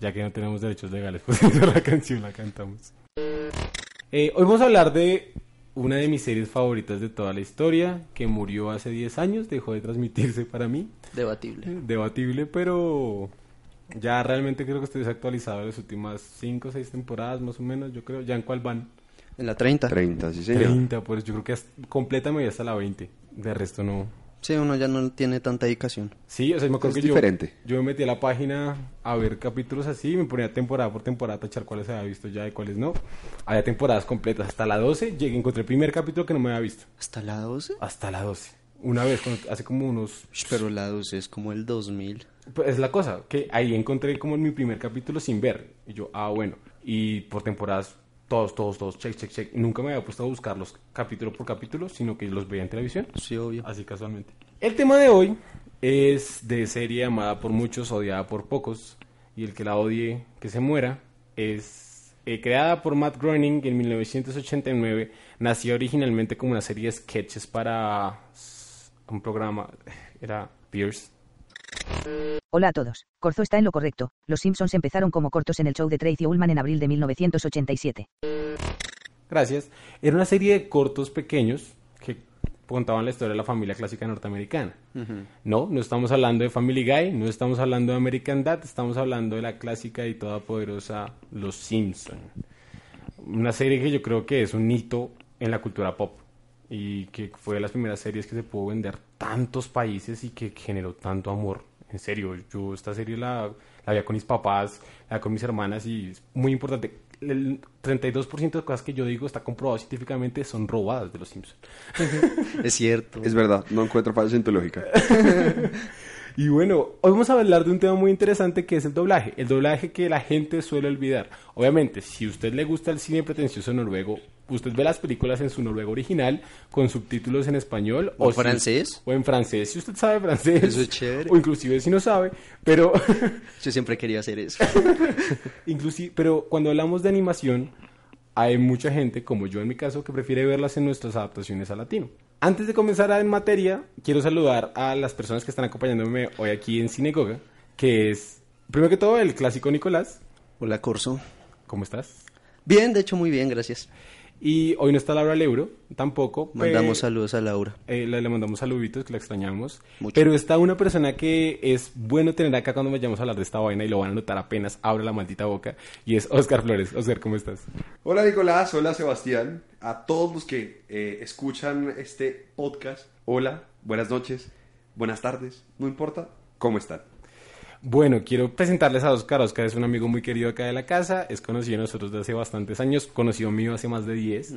Ya que no tenemos derechos legales, pues la canción la cantamos. Eh, hoy vamos a hablar de una de mis series favoritas de toda la historia, que murió hace 10 años, dejó de transmitirse para mí. Debatible. Debatible, pero ya realmente creo que estoy desactualizado de las últimas 5 o 6 temporadas, más o menos, yo creo. ¿Ya en cuál van? En la 30. 30, sí señor. 30, pues yo creo que hasta- completa me voy hasta la 20. De resto no. Sí, uno ya no tiene tanta dedicación. Sí, o sea, me acuerdo Es que yo- diferente. Yo, me metí a la página a ver capítulos así, me ponía temporada por temporada a tachar cuáles había visto ya y cuáles no. Había temporadas completas. Hasta la 12 llegué, encontré el primer capítulo que no me había visto. ¿Hasta la 12? Hasta la 12. Una vez, cuando- hace como unos... Pero la 12 es como el 2000. Pues es la cosa, que ahí encontré como mi primer capítulo sin ver. Y yo, ah, bueno. Y por temporadas, todos, todos, todos, check, check, check. Y nunca me había puesto a buscarlos capítulo por capítulo, sino que los veía en televisión. Sí, obvio. Así casualmente. El tema de hoy es de serie amada por muchos, odiada por pocos. Y el que la odie, que se muera, es eh, creada por Matt Groening en 1989. Nació originalmente como una serie de sketches para un programa. Era Pierce. Hola a todos. Corzo está en lo correcto. Los Simpsons empezaron como cortos en el show de Tracy Ullman en abril de 1987. Gracias. Era una serie de cortos pequeños que contaban la historia de la familia clásica norteamericana. No, no estamos hablando de Family Guy, no estamos hablando de American Dad, estamos hablando de la clásica y todopoderosa Los Simpson. Una serie que yo creo que es un hito en la cultura pop y que fue de las primeras series que se pudo vender tantos países y que generó tanto amor. En serio, yo esta serie la, la veía con mis papás, la veía con mis hermanas y es muy importante. El 32% de cosas que yo digo está comprobado científicamente son robadas de los Simpsons. Es cierto. Es verdad, no encuentro fallas en tu lógica. Y bueno, hoy vamos a hablar de un tema muy interesante que es el doblaje. El doblaje que la gente suele olvidar. Obviamente, si a usted le gusta el cine pretencioso noruego, usted ve las películas en su noruego original con subtítulos en español ¿O si- francés? o en francés, si usted sabe francés. Eso es chévere. O inclusive si no sabe, pero Yo siempre quería hacer eso. inclusive, pero cuando hablamos de animación, hay mucha gente, como yo en mi caso, que prefiere verlas en nuestras adaptaciones al latino. Antes de comenzar en materia, quiero saludar a las personas que están acompañándome hoy aquí en Sinagoga, que es, primero que todo, el clásico Nicolás. Hola, Corzo. ¿Cómo estás? Bien, de hecho, muy bien, gracias. Y hoy no está Laura Leuro, tampoco. Mandamos saludos a Laura. eh, le, le mandamos saluditos, que la extrañamos. Mucho. Pero está una persona que es bueno tener acá cuando vayamos a hablar de esta vaina y lo van a notar apenas abra la maldita boca. Y es Oscar Flores. Oscar, ¿cómo estás? Hola Nicolás, hola Sebastián, a todos los que eh, escuchan este podcast, hola, buenas noches, buenas tardes, no importa, ¿cómo están? Bueno, quiero presentarles a Oscar. Oscar es un amigo muy querido acá de la casa. Es conocido de nosotros desde hace bastantes años. Conocido mío hace más de 10.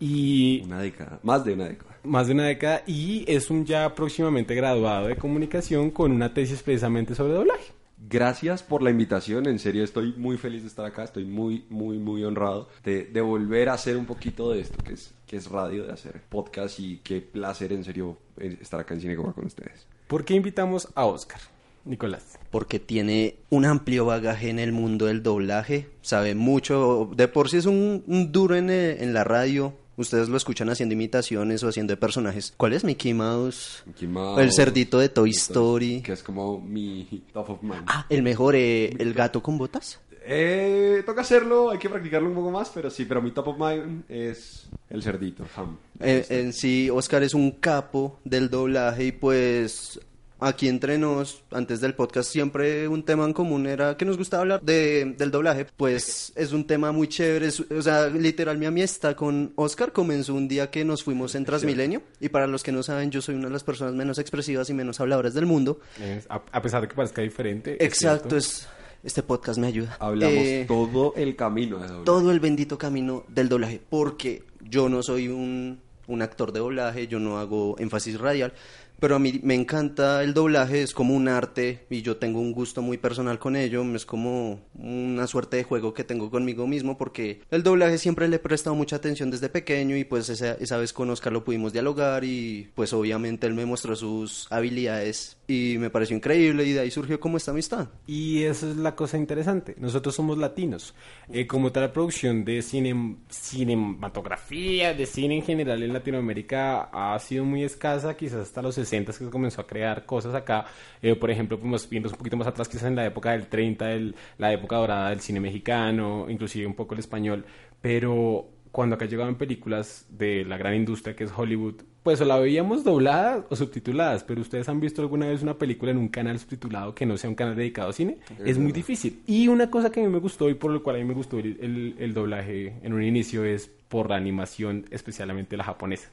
Y Una década, más de una década. más de una década. Y es un ya próximamente graduado de comunicación con una tesis precisamente sobre doblaje. Gracias por la invitación, en serio estoy muy feliz de estar acá, estoy muy, muy, muy honrado de, de volver a hacer un poquito de esto, que es, que es radio, de hacer podcast y qué placer en serio eh, estar acá en Cinegoga con ustedes. ¿Por qué invitamos a Oscar? Nicolás. Porque tiene un amplio bagaje en el mundo del doblaje. Sabe mucho. De por sí es un, un duro en, eh, en la radio. Ustedes lo escuchan haciendo imitaciones o haciendo de personajes. ¿Cuál es Mickey Mouse? Mickey Mouse, El cerdito de Toy entonces, Story. Que es como mi top of mind. Ah, el mejor, eh, el gato con botas. Eh, toca hacerlo, hay que practicarlo un poco más, pero sí, pero mi top of mind es el cerdito, Ham. Eh, en sí, Oscar es un capo del doblaje y pues aquí entre nos, antes del podcast, siempre un tema en común era que nos gustaba hablar de, del doblaje. Pues es un tema muy chévere. es- o sea, literal, mi amistad con Oscar comenzó un día que nos fuimos en Transmilenio. Y para los que no saben, yo soy una de las personas menos expresivas y menos habladoras del mundo. Es- a, a pesar de que parezca diferente. Exacto, es, este podcast me ayuda. Hablamos Eh, todo el camino de doblaje. todo el bendito camino del doblaje, porque yo no soy un, un actor de doblaje, yo no hago énfasis radial, pero a mí me encanta el doblaje, es como un arte y yo tengo un gusto muy personal con ello, es como una suerte de juego que tengo conmigo mismo porque el doblaje siempre le he prestado mucha atención desde pequeño y pues esa, esa vez con Oscar lo pudimos dialogar y pues obviamente él me mostró sus habilidades y me pareció increíble y de ahí surgió como esta amistad. Y esa es la cosa interesante. Nosotros somos latinos. Eh, como tal, la producción de cine, cinematografía, de cine en general en Latinoamérica ha sido muy escasa, quizás hasta los 60 que se comenzó a crear cosas acá. Eh, por ejemplo, pues, viendo un poquito más atrás, quizás en la época del 30, el, la época dorada del cine mexicano, inclusive un poco el español. Pero cuando acá llegaban películas de la gran industria que es Hollywood, pues o la veíamos dobladas o subtituladas, pero ustedes han visto alguna vez una película en un canal subtitulado que no sea un canal dedicado a cine, es muy difícil. Y una cosa que a mí me gustó y por lo cual a mí me gustó el, el, doblaje en un inicio es por la animación, especialmente la japonesa.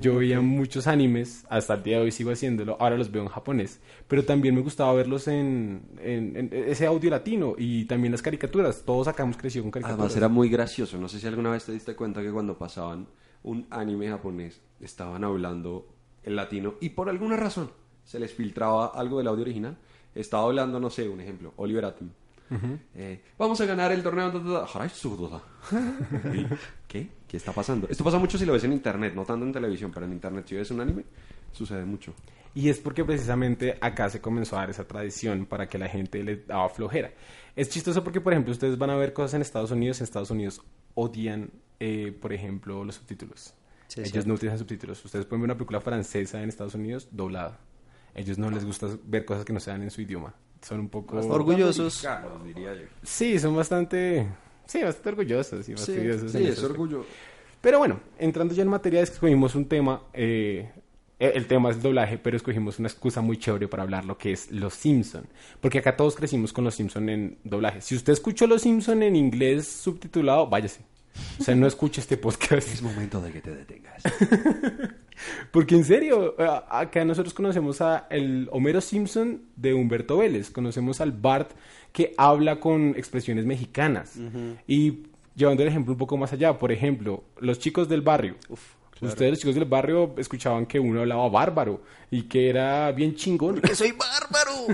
Yo veía muchos animes, hasta el día de hoy sigo haciéndolo, ahora los veo en japonés, pero también me gustaba verlos en, en, ese audio latino y también las caricaturas, todos acá hemos crecido con caricaturas. Además era muy gracioso, no sé si alguna vez te diste cuenta que cuando pasaban un anime japonés estaban hablando el latino y por alguna razón se les filtraba algo del audio original. Estaba hablando, no sé, un ejemplo, Oliver Atom. Eh, vamos a ganar el torneo. ¿Qué? ¿Qué está pasando? Esto pasa mucho si lo ves en internet, no tanto en televisión, pero en internet si ves un anime, sucede mucho. Y es porque precisamente acá se comenzó a dar esa tradición para que la gente le daba flojera. Es chistoso porque, por ejemplo, ustedes van a ver cosas en Estados Unidos, en Estados Unidos odian eh, por ejemplo, los subtítulos. Ellos no utilizan subtítulos. Ustedes pueden ver una película francesa en Estados Unidos doblada. Ellos no les gusta ver cosas que no sean en su idioma. Son un poco... orgullosos. Diría yo. Sí, son bastante... Sí, bastante orgullosos y Sí, es orgullo. Pero bueno, entrando ya en materia, escogimos un tema... Eh, el tema es el doblaje, pero escogimos una excusa muy chévere para hablar lo que es Los Simpson. Porque acá todos crecimos con Los Simpson en doblaje. Si usted escuchó Los Simpson en inglés subtitulado, váyase. O sea, no escucha este podcast. Es momento de que te detengas. Porque en serio, acá nosotros conocemos a el Homero Simpson de Humberto Vélez, conocemos al Bart que habla con expresiones mexicanas. Y llevando el ejemplo un poco más allá, por ejemplo, los chicos del barrio. Ustedes, los chicos del barrio, escuchaban que uno hablaba bárbaro y que era bien chingón. ¡Que soy bárbaro!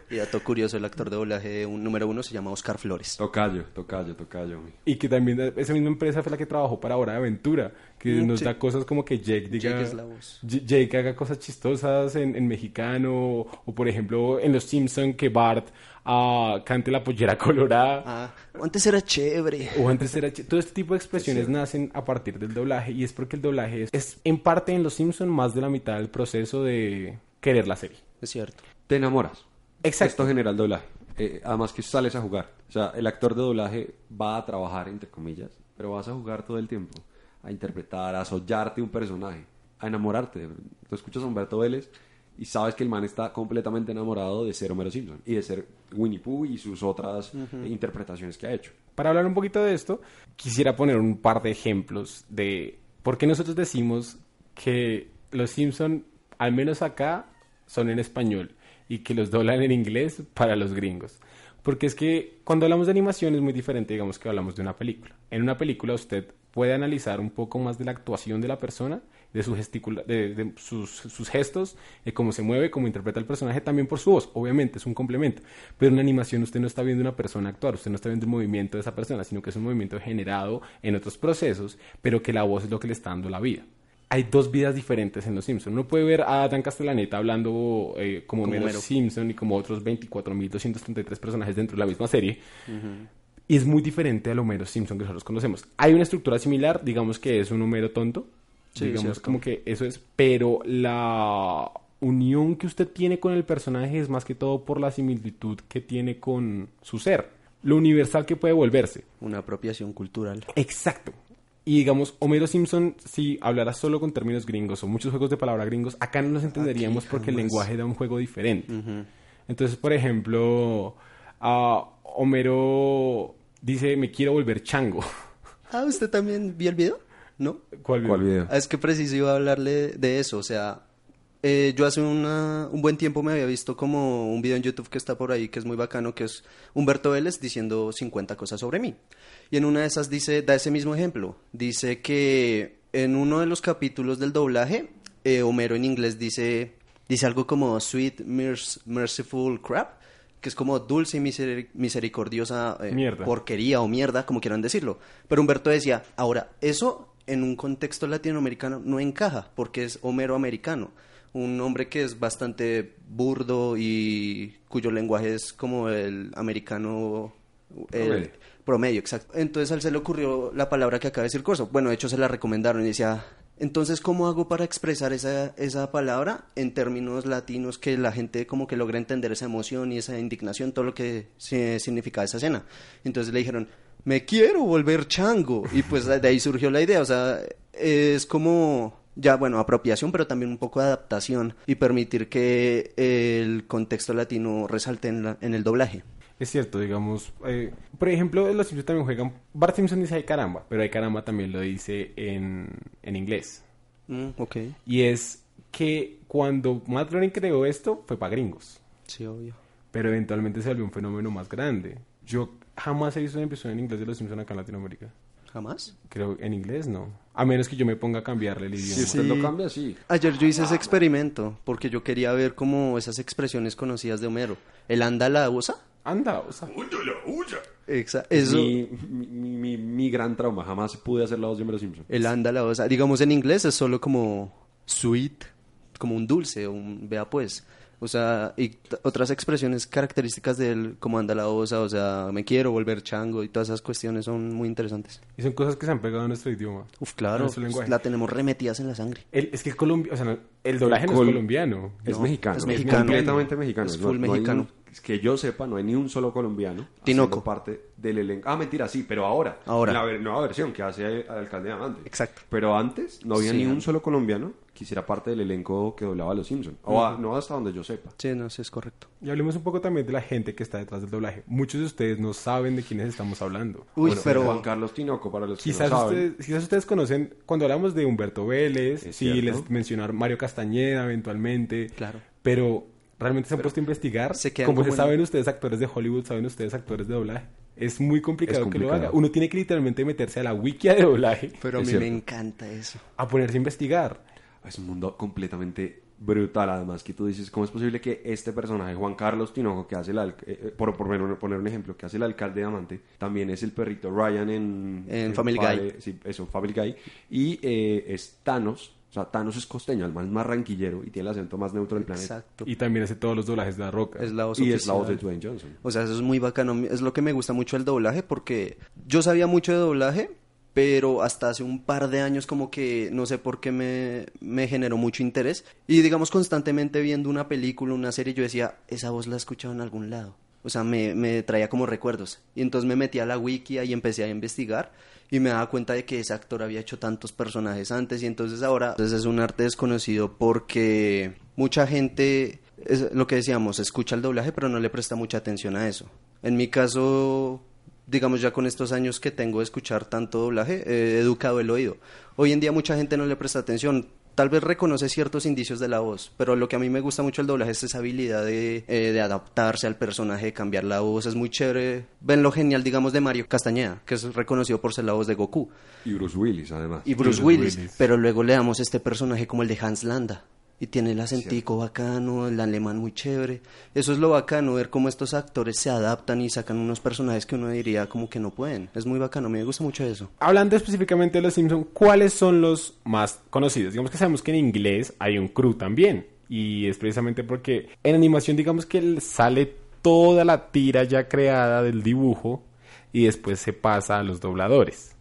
y dato curioso, el actor de doblaje un, número uno se llama Oscar Flores. Tocayo, tocayo, tocayo. Y que también esa misma empresa fue la que trabajó para Hora de Aventura, que mm, nos da cosas como que Jake diga... Jake es la voz. Jake haga cosas chistosas en, en mexicano, o por ejemplo en Los Simpson que Bart a cante la pollera colorada. Ah, o antes era chévere. O antes era chévere. Todo este tipo de expresiones nacen a partir del doblaje y es porque el doblaje es, es en parte en Los Simpson más de la mitad del proceso de querer la serie. Es cierto. Te enamoras. Exacto. Esto genera el doblaje. Eh, además que sales a jugar. O sea, el actor de doblaje va a trabajar, entre comillas, pero vas a jugar todo el tiempo. A interpretar, a soñarte un personaje, a enamorarte. Tú escuchas a Humberto Vélez y sabes que el man está completamente enamorado de ser Homero Simpson y de ser Winnie Pooh y sus otras interpretaciones que ha hecho. Para hablar un poquito de esto, quisiera poner un par de ejemplos de por qué nosotros decimos que los Simpson, al menos acá, son en español y que los doblan en inglés para los gringos. Porque es que cuando hablamos de animación es muy diferente, digamos que hablamos de una película. En una película usted puede analizar un poco más de la actuación de la persona de, su gesticula de, sus, sus, gestos, de cómo se mueve, cómo interpreta el personaje, también por su voz, obviamente es un complemento. Pero en una animación usted no está viendo una persona actuar, usted no está viendo el movimiento de esa persona, sino que es un movimiento generado en otros procesos, pero que la voz es lo que le está dando la vida hay dos vidas diferentes en Los Simpsons. Uno puede ver a Dan Castellaneta hablando eh, como, como Simpson y como otros 24.233 personajes dentro de la misma serie. Y es muy diferente al Homero Simpson que nosotros conocemos. Hay una estructura similar, digamos que es un Homero tonto, digamos como que eso es, pero la unión que usted tiene con el personaje es más que todo por la similitud que tiene con su ser, lo universal que puede volverse. Una apropiación cultural. Exacto. Y digamos, Homero Simpson, si hablara solo con términos gringos o muchos juegos de palabra gringos, acá no nos entenderíamos porque el lenguaje da un juego diferente. Entonces, por ejemplo, Homero dice, me quiero volver chango. Ah, ¿usted también vio el video? ¿No? ¿Cuál video? Ah, es que preciso iba a hablarle de eso, o sea, eh, yo hace una, un buen tiempo me había visto como un video en YouTube que está por ahí, que es muy bacano, que es Humberto Vélez diciendo 50 cosas sobre mí. Y en una de esas dice, da ese mismo ejemplo, dice que en uno de los capítulos del doblaje, eh, Homero en inglés dice, dice algo como sweet, merc- merciful crap, que es como dulce y miseri- misericordiosa eh, Mierda. porquería o mierda, como quieran decirlo. Pero Humberto decía, ahora, eso en un contexto latinoamericano no encaja, porque es Homero americano. Un hombre que es bastante burdo y cuyo lenguaje es como el americano el Promedio. promedio, exacto. Entonces a él se le ocurrió la palabra que acaba de decir Corso. Bueno, de hecho se la recomendaron y decía, entonces, ¿cómo hago para expresar esa, esa palabra en términos latinos que la gente como que logre entender esa emoción y esa indignación, todo lo que se- significa esa escena? Entonces le dijeron, me quiero volver chango. Y pues de ahí surgió la idea, o sea, es como ya, bueno, apropiación, pero también un poco de adaptación y permitir que el contexto latino resalte en, la- en el doblaje. Es cierto, digamos, eh, por ejemplo, los Simpsons también juegan, Bart Simpson dice ay caramba, pero ay caramba también lo dice en, en inglés. Mm, ok, Y es que cuando Matt Groening creó esto fue para gringos, sí, obvio. pero eventualmente se volvió un fenómeno más grande. Yo jamás he visto una episodio en inglés de los Simpsons acá en Latinoamérica. ¿Jamás? Creo en inglés no. A menos que yo me ponga a cambiarle el Si idioma. usted lo cambia, sí. Ayer yo hice ese experimento porque yo quería ver como esas expresiones conocidas de Homero. El anda la usa. Anda, o sea, Exa- Es eso. mi, mi, mi- mi gran trauma. Jamás pude hacer la voz de Homero Simpson. El anda la usa. Digamos en inglés es solo como sweet, como un dulce, un vea pues. O sea, y otras expresiones características del como anda la osa, o sea, me quiero volver chango y todas esas cuestiones son muy interesantes. y son cosas que se han pegado a nuestro idioma. Uf, claro, la tenemos remetidas en la sangre. El- es que el Colombia, o sea, no, el doblaje no es colombiano. Es No, mexicano. es Es mexicano. completamente mexicano. Es full no mexicano. Que yo sepa, no hay ni un solo colombiano Tinoco. parte del elenco. Ah, mentira, sí, pero ahora. Ahora. La ver- nueva versión que hace el alcalde de Amante. Exacto. Pero antes no había Sí, ni un solo colombiano que hiciera parte del elenco que doblaba a los Simpsons. O a- no hasta donde yo sepa. Sí, no, sí es correcto. Y hablemos un poco también de la gente que está detrás del doblaje. Muchos de ustedes no saben de quiénes estamos hablando. Uy, Bueno, pero Juan Carlos Tinoco, para los que Quizás, saben. ustedes, quizás ustedes conocen, cuando hablamos de Humberto Vélez, cierto. les mencionar Mario Castañeda eventualmente, Claro. pero realmente se han puesto a investigar. se quedan como se como en- saben ustedes actores de Hollywood, saben ustedes actores de doblaje. Es muy complicado, Es que lo complicado. haga. Uno tiene que literalmente meterse a la wikia de doblaje pero a mí me encanta eso. a ponerse a investigar. Es un mundo completamente brutal, además, que tú dices, ¿cómo es posible que este personaje, Juan Carlos Tinoco, que hace el, eh, eh, por, por poner, un ejemplo, que hace el alcalde de Amante, también es el perrito Ryan en... En Family Padre- Guy. Sí, eso, Family Guy. Y eh, es Thanos, o sea, Thanos es costeño, el más marranquillero y tiene el acento más neutro del planeta. Exacto. Y también hace todos los doblajes de la roca. Es la voz Y es la voz de. Dwayne Johnson. O sea, eso es muy bacano. Es lo que me gusta mucho del doblaje porque yo sabía mucho de doblaje, pero hasta hace un par de años como que no sé por qué me, me generó mucho interés. Y digamos constantemente viendo una película, una serie, yo decía, esa voz la he escuchado en algún lado. O sea, me, me traía como recuerdos. Y entonces me metí a la wiki y empecé a investigar y me daba cuenta de que ese actor había hecho tantos personajes antes y entonces ahora entonces es un arte desconocido porque mucha gente, es lo que decíamos, escucha el doblaje pero no le presta mucha atención a eso. En mi caso, digamos ya con estos años que tengo de escuchar tanto doblaje, he educado el oído. Hoy en día mucha gente no le presta atención. Tal vez reconoce ciertos indicios de la voz, pero lo que a mí me gusta mucho el doblaje es esa habilidad de, eh, de adaptarse al personaje, de cambiar la voz. Es muy chévere. Ven lo genial, digamos, de Mario Castañeda, que es reconocido por ser la voz de Goku. Y Bruce Willis, además. Y Bruce, Bruce Willis, Willis. Pero luego le damos este personaje como el de Hans Landa. Y tiene el acentico bacano, el alemán muy chévere. Eso es lo bacano, ver cómo estos actores se adaptan y sacan unos personajes que uno diría como que no pueden. Es muy bacano, me gusta mucho eso. Hablando específicamente de los Simpsons, ¿cuáles son los más conocidos? Digamos que sabemos que en inglés hay un crew también. Y es precisamente porque en animación, digamos que sale toda la tira ya creada del dibujo y después se pasa a los dobladores.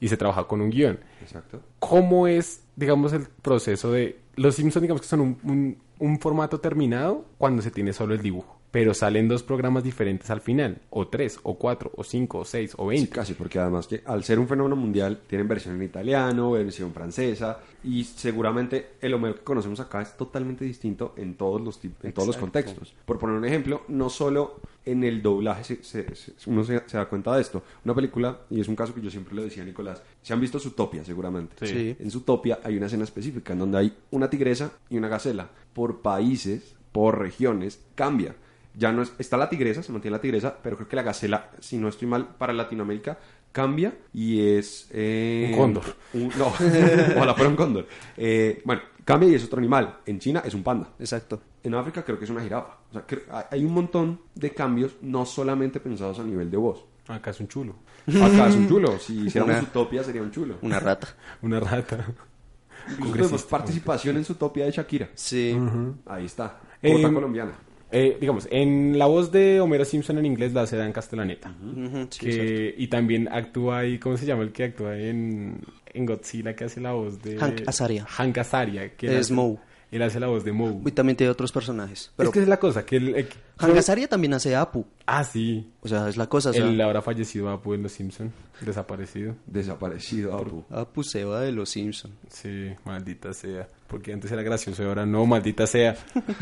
Y se trabaja con un guion. Exacto. ¿Cómo es, digamos, el proceso de... Los Simpsons, digamos que son un, un- un formato terminado cuando se tiene solo el dibujo. Pero salen dos programas diferentes al final. O tres, o cuatro, o cinco, o seis, o Sí, veinte. casi, porque además que al ser un fenómeno mundial, tienen versión en italiano, versión francesa, y seguramente el Homero que conocemos acá es totalmente distinto en todos los, en todos los contextos. Por poner un ejemplo, no solo en el doblaje se- se- se- uno se, se da cuenta de esto. Una película, y es un caso que yo siempre le decía a Nicolás, se han visto Zootopia seguramente. Sí. Sí. En Zootopia hay una escena específica en donde hay una tigresa y una gacela. Por países, por regiones, cambia. Ya no es, está la tigresa, se mantiene la tigresa, pero creo que la gacela, si no estoy mal, para Latinoamérica cambia y es... eh, Un cóndor. un- no, ojalá fuera un cóndor. Eh, bueno, cambia y es otro animal. En China es un panda. Exacto. En África creo que es una jirafa. O sea, hay- un montón de cambios, no solamente pensados a nivel de voz. Acá es un chulo. Acá es un chulo. Si hiciéramos Una- Utopia sería un chulo. Una rata. Una rata. Incluso tenemos participación en Utopia de Shakira. Sí. Ahí está. Eh, Corta colombiana. Eh, digamos, en la voz de Homero Simpson en inglés la hace Dan Castellaneta. Que, y también actúa ahí, ¿cómo se llama el que actúa en, en Godzilla que hace la voz de... Hank Azaria. Hank Azaria. Que él Es Moe. Él hace la voz de Moe. Y también tiene otros personajes. Pero es que es la cosa, que el... el- Hank Azaria también hace Apu. Ah, sí. O sea, es la cosa. O sea, El ahora fallecido Apu en Los Simpson, desaparecido. Desaparecido. Apu. Apu se va de los Simpsons. Sí, maldita sea. Porque antes era gracioso y ahora no, maldita sea.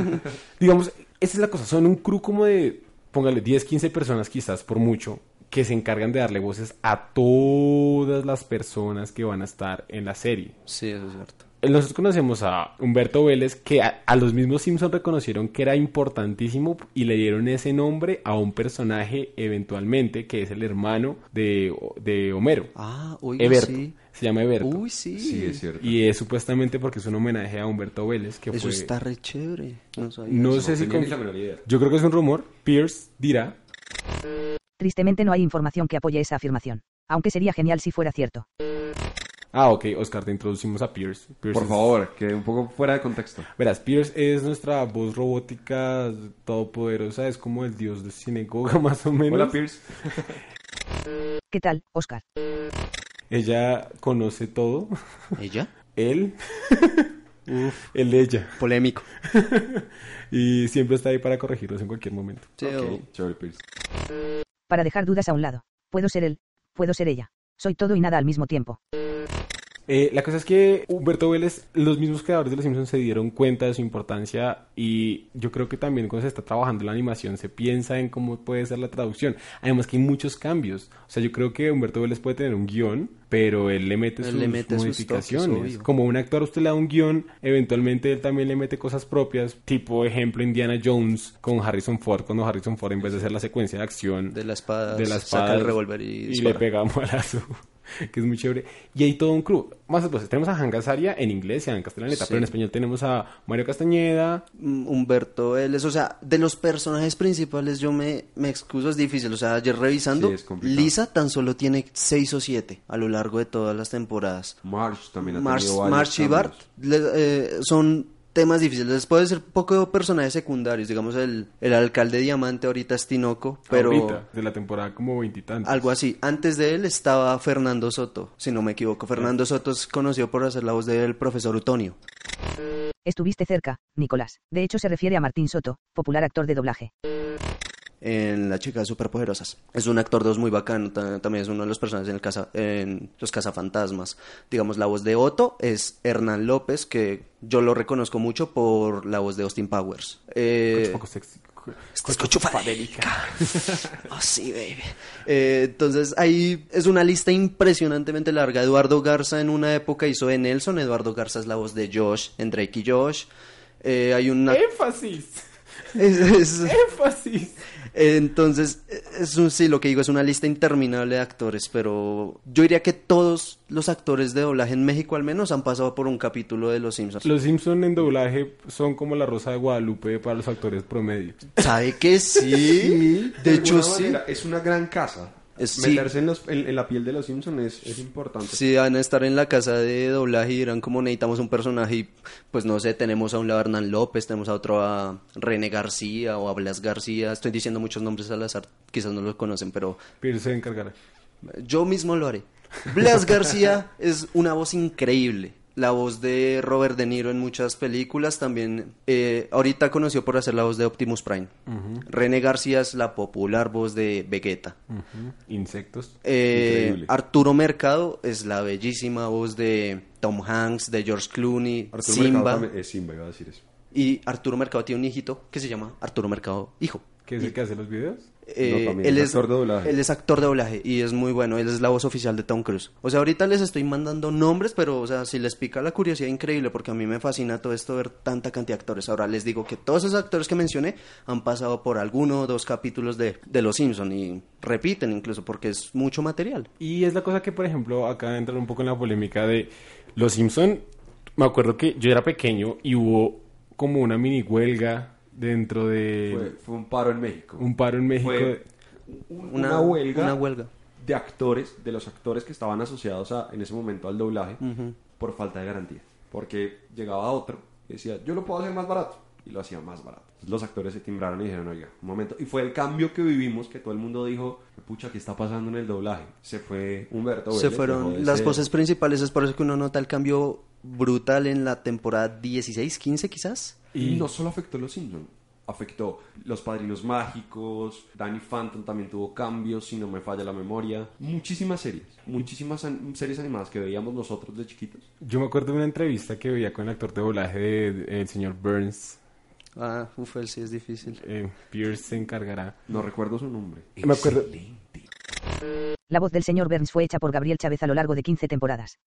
Digamos, esa es la cosa. Son un crew como de, póngale, 10, 15 personas quizás por mucho, que se encargan de darle voces a todas las personas que van a estar en la serie. Sí, eso es cierto. Eh, Nosotros conocemos a Humberto Vélez, que a, a los mismos Simpsons reconocieron que era importantísimo y le dieron ese nombre a un personaje eventualmente, que es el hermano de, de Homero. Ah, Eberto. sí. Se llama Eberto. Uy, sí. Sí, es cierto. Y es supuestamente porque es un homenaje a Humberto Vélez, que Eso fue... está re chévere. No sabía No eso. sé si... con-. Yo creo que es un rumor. Pierce dirá... Tristemente no hay información que apoye esa afirmación. Aunque sería genial si fuera cierto. Ah, ok, Oscar, te introducimos a Pierce. Pierce Por es- favor, que un poco fuera de contexto. Verás, Pierce es nuestra voz robótica todopoderosa, es como el dios de sinagoga más o menos. Hola, Pierce. ¿Qué tal, Oscar? Ella conoce todo. ¿Ella? Él. Él, ella. Polémico. Y siempre está ahí para corregirlos en cualquier momento. Sí. Para dejar dudas a un lado. Puedo ser él, puedo ser ella. Soy todo y nada al mismo tiempo. Eh, la cosa es que Humberto Vélez, los mismos creadores de Los Simpsons se dieron cuenta de su importancia y yo creo que también cuando se está trabajando la animación se piensa en cómo puede ser la traducción. Además que hay muchos cambios. O sea, yo creo que Humberto Vélez puede tener un guion, pero él le mete Él sus le mete sus modificaciones. Como un actor usted le da un guion, eventualmente él también le mete cosas propias, tipo ejemplo Indiana Jones con Harrison Ford, cuando Harrison Ford en vez de hacer la secuencia de acción De la espada. de la espada Saca el revólver y, le pega un balazo que es muy chévere y hay todo un crew más pues tenemos a Hank Azaria en inglés y en castellaneta Sí. pero en español tenemos a Mario Castañeda Mm, Humberto Vélez, o sea, de los personajes principales yo me, me excuso, es difícil, o sea, ayer revisando, Sí. Lisa tan solo tiene seis o siete a lo largo de todas las temporadas. Marsh también ha tenido Marsh y Bart le- eh, son temas difíciles, puede ser poco personajes secundarios, digamos el, el alcalde Diamante ahorita es Tinoco, pero ahorita de la temporada como veintitantos algo así. Antes de él estaba Fernando Soto, si no me equivoco. Fernando Soto es conocido por hacer la voz del profesor Utonio. Estuviste cerca, Nicolás. De hecho se refiere a Martín Soto, popular actor de doblaje. En Las Chicas Superpoderosas. Es un actor de voz muy bacano, ta- también es uno de los personajes en, el casa, en Los Cazafantasmas. Digamos, la voz de Otto es Hernán López, que yo lo reconozco mucho por la voz de Austin Powers. Eh, Poco sexy. Estás cochufadérica. Oh, sí, baby. Eh, entonces, ahí es una lista impresionantemente larga. Eduardo Garza en una época hizo de Nelson. Eduardo Garza es la voz de Josh en Drake y Josh. Eh, hay una... énfasis es- es- énfasis entonces, es un, sí, lo que digo es una lista interminable de actores, pero yo diría que todos los actores de doblaje en México al menos han pasado por un capítulo de Los Simpsons. los Simpson en doblaje son como la rosa de Guadalupe para los actores promedio ¿Sabe que sí? de hecho, sí. es una gran casa. Es- sí. Meterse en, los- en- en la piel de los Simpsons es, es importante. Sí, van a estar en la casa de doblaje y dirán como necesitamos un personaje y pues no sé, tenemos a un lado a Hernán López, tenemos a otro a René García o a Blas García, estoy diciendo muchos nombres al azar, quizás no los conocen, pero Pierce se encargará Yo mismo lo haré. Blas García es una voz increíble. La voz de Robert De Niro en muchas películas también. eh, ahorita conoció por hacer la voz de Optimus Prime. René García es la popular voz de Vegeta. Insectos Eh. Arturo Mercado es la bellísima voz de Tom Hanks, de George Clooney, Arturo Mercado Simba. también- eh, Simba, iba a decir eso. Y Arturo Mercado tiene un hijito que se llama Arturo Mercado Hijo. que es el que hace los videos Eh, No, también él es es actor de doblaje. Él es actor de doblaje y es muy bueno. Él es la voz oficial de Tom Cruise. O sea, ahorita les estoy mandando nombres, pero, o sea, si les pica la curiosidad, increíble, porque a mí me fascina todo esto, ver tanta cantidad de actores. Ahora les digo que todos esos actores que mencioné han pasado por alguno o dos capítulos de, de Los Simpson y repiten incluso, porque es mucho material. Y es la cosa que, por ejemplo, acá entra un poco en la polémica de Los Simpson. Me acuerdo que yo era pequeño y hubo como una mini huelga dentro de Fue, fue un paro en México. un paro en México. Fue Una- una, huelga una huelga. de actores, de los actores que estaban asociados a, en ese momento al doblaje, por falta de garantía. Porque llegaba otro y decía, yo lo puedo hacer más barato. Y lo hacía más barato. Entonces, los actores se timbraron y dijeron, oiga, un momento. Y fue el cambio que vivimos, que todo el mundo dijo, pucha, ¿qué está pasando en el doblaje? Se fue Humberto Se Vélez, fueron de las ser- voces principales, es por eso que uno nota el cambio brutal en la temporada 16, 15 quizás. Y no solo afectó los Simpsons, afectó Los Padrinos Mágicos, Danny Phantom también tuvo cambios, si no me falla la memoria. Muchísimas series, muchísimas an- series animadas que veíamos nosotros de chiquitos. Yo me acuerdo de una entrevista que veía con el actor de doblaje de- de- el señor Burns. Ah, uf, él sí es difícil. Eh, Pierce se encargará. No recuerdo su nombre. Me acuerdo. La voz del señor Burns fue hecha por Gabriel Chávez a lo largo de 15 temporadas.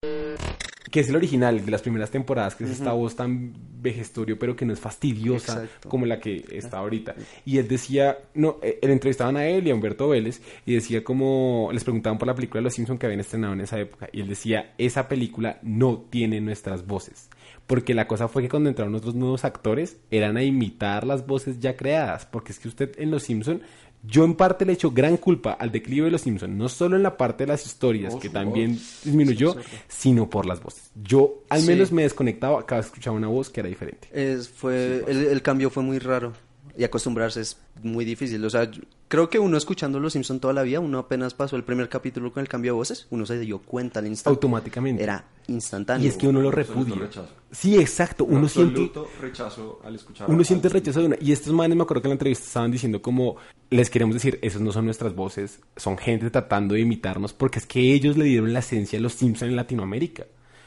Que es el original de las primeras temporadas, que es esta voz tan vejestorio, pero que no es fastidiosa Exacto. como la que está ahorita. Y él decía, no, eh, le entrevistaban a él y a Humberto Vélez, y decía como, les preguntaban por la película de Los Simpson que habían estrenado en esa época, y él decía, esa película no tiene nuestras voces. Porque la cosa fue que cuando entraron otros nuevos actores, eran a imitar las voces ya creadas. Porque es que usted en Los Simpson, yo en parte le echo gran culpa al declive de Los Simpson, no solo en la parte de las historias, No, que también disminuyó, sino por las voces. Yo al Sí. menos me desconectaba cada vez que escuchaba una voz que era diferente. Es, fue, el, el cambio fue muy raro y acostumbrarse es muy difícil. O sea, yo- creo que uno escuchando Los Simpson toda la vida, uno apenas pasó el primer capítulo con el cambio de voces, uno se dio cuenta al instante. Automáticamente. Era instantáneo. Y es que uno lo repudia. rechazo. Sí, exacto. Un Uno siente, rechazo al escuchar. uno siente rechazo de una. Y estos manes, me acuerdo que en la entrevista estaban diciendo como, les queremos decir, esas no son nuestras voces, son gente tratando de imitarnos, porque es que ellos le dieron la esencia a los Simpsons en Latinoamérica.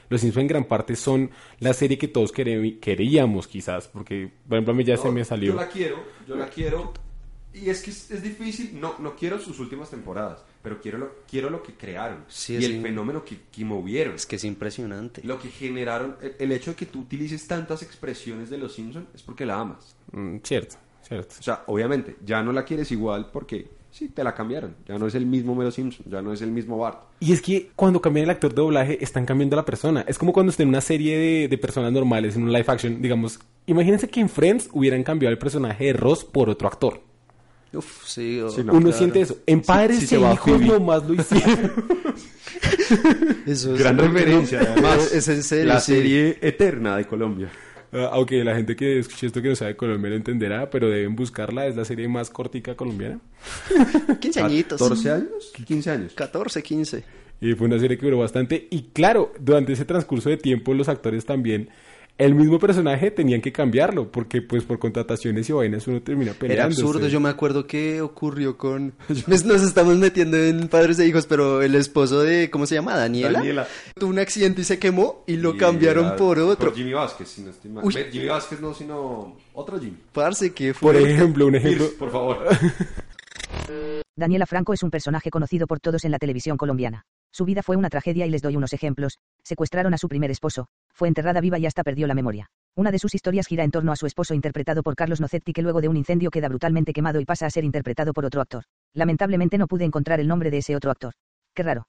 Los Simpsons en gran parte son la serie que todos quere- queríamos, quizás, porque, por ejemplo, a mí ya se No, me salió. Yo la quiero, yo la quiero. Y es que es, es difícil. No, no quiero sus últimas temporadas, pero quiero lo, quiero lo que crearon. Sí, y el fenómeno que, que movieron. Es que es impresionante. Lo que generaron, el, el hecho de que tú utilices tantas expresiones de los Simpsons es porque la amas. Mm, cierto, cierto. O sea, obviamente, ya no la quieres igual porque sí, te la cambiaron. Ya no es el mismo Mero Simpson, ya no es el mismo Bart. Y es que cuando cambian el actor de doblaje, están cambiando a la persona. Es como cuando estén en una serie de, de personas normales, en un live action, digamos, imagínense que en Friends hubieran cambiado el personaje de Ross por otro actor. Uf, sí. o- Sí, no. Uno claro. siente eso. En Padres sí se e Hijos nomás lo hicieron. Eso es- Gran referencia, además. Es en serio. La sí. serie eterna de Colombia. Ah, aunque la gente que escuche esto que no sabe Colombia lo entenderá, pero deben buscarla. Es la serie más cortica colombiana. 15 añitos. 14 años, 15 años. 14, 15. Y fue una serie que duró bastante. Y claro, durante ese transcurso de tiempo, los actores también, el mismo personaje tenían que cambiarlo, porque pues por contrataciones y vainas uno termina Era peleando. absurdo, yo me acuerdo que ocurrió con... Nos, nos estamos metiendo en padres e hijos, pero el esposo de, ¿cómo se llama? Daniela. Daniela. Tuvo un accidente y se quemó y lo Y cambiaron era por otro. Jimmy Vázquez, si no estoy mal. Uy. Jimmy Vázquez no, sino otro Jimmy. Parce, que Por fue... ejemplo, un ejemplo. Pierce, por favor. Daniela Franco es un personaje conocido por todos en la televisión colombiana. Su vida fue una tragedia y les doy unos ejemplos. Secuestraron a su primer esposo, fue enterrada viva y hasta perdió la memoria. Una de sus historias gira en torno a su esposo interpretado por Carlos Nocetti que luego de un incendio queda brutalmente quemado y pasa a ser interpretado por otro actor. Lamentablemente no pude encontrar el nombre de ese otro actor. Qué raro.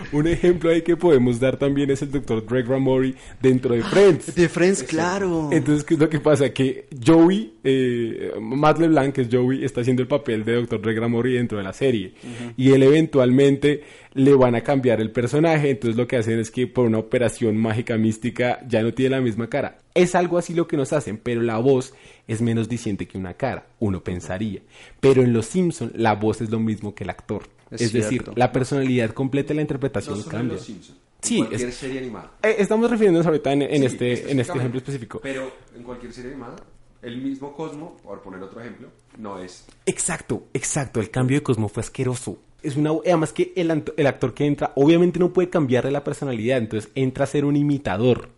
Un ejemplo ahí que podemos dar también es el doctor Greg Ramori dentro de Friends. De Friends, claro. Entonces, ¿qué es lo que pasa? Que Joey, eh, Matt LeBlanc, que es Joey, está haciendo el papel de Dr. Greg Ramori dentro de la serie. Y él eventualmente le van a cambiar el personaje. Entonces, lo que hacen es que por una operación mágica mística ya no tiene la misma cara. Es algo así lo que nos hacen, pero la voz es menos diciente que una cara, uno pensaría. Pero en Los Simpson la voz es lo mismo que el actor. Es Es, decir, la personalidad completa de la interpretación No solo en cambia. Los Simpsons. En Sí, cualquier es- serie animada. Eh, estamos refiriéndonos ahorita en, en Sí, este, en este ejemplo específico. Pero en cualquier serie animada, el mismo Cosmo, por poner otro ejemplo, no es. Exacto, exacto. El cambio de Cosmo fue asqueroso. Es una, además que el, el actor que entra, obviamente no puede cambiarle la personalidad, entonces entra a ser un imitador.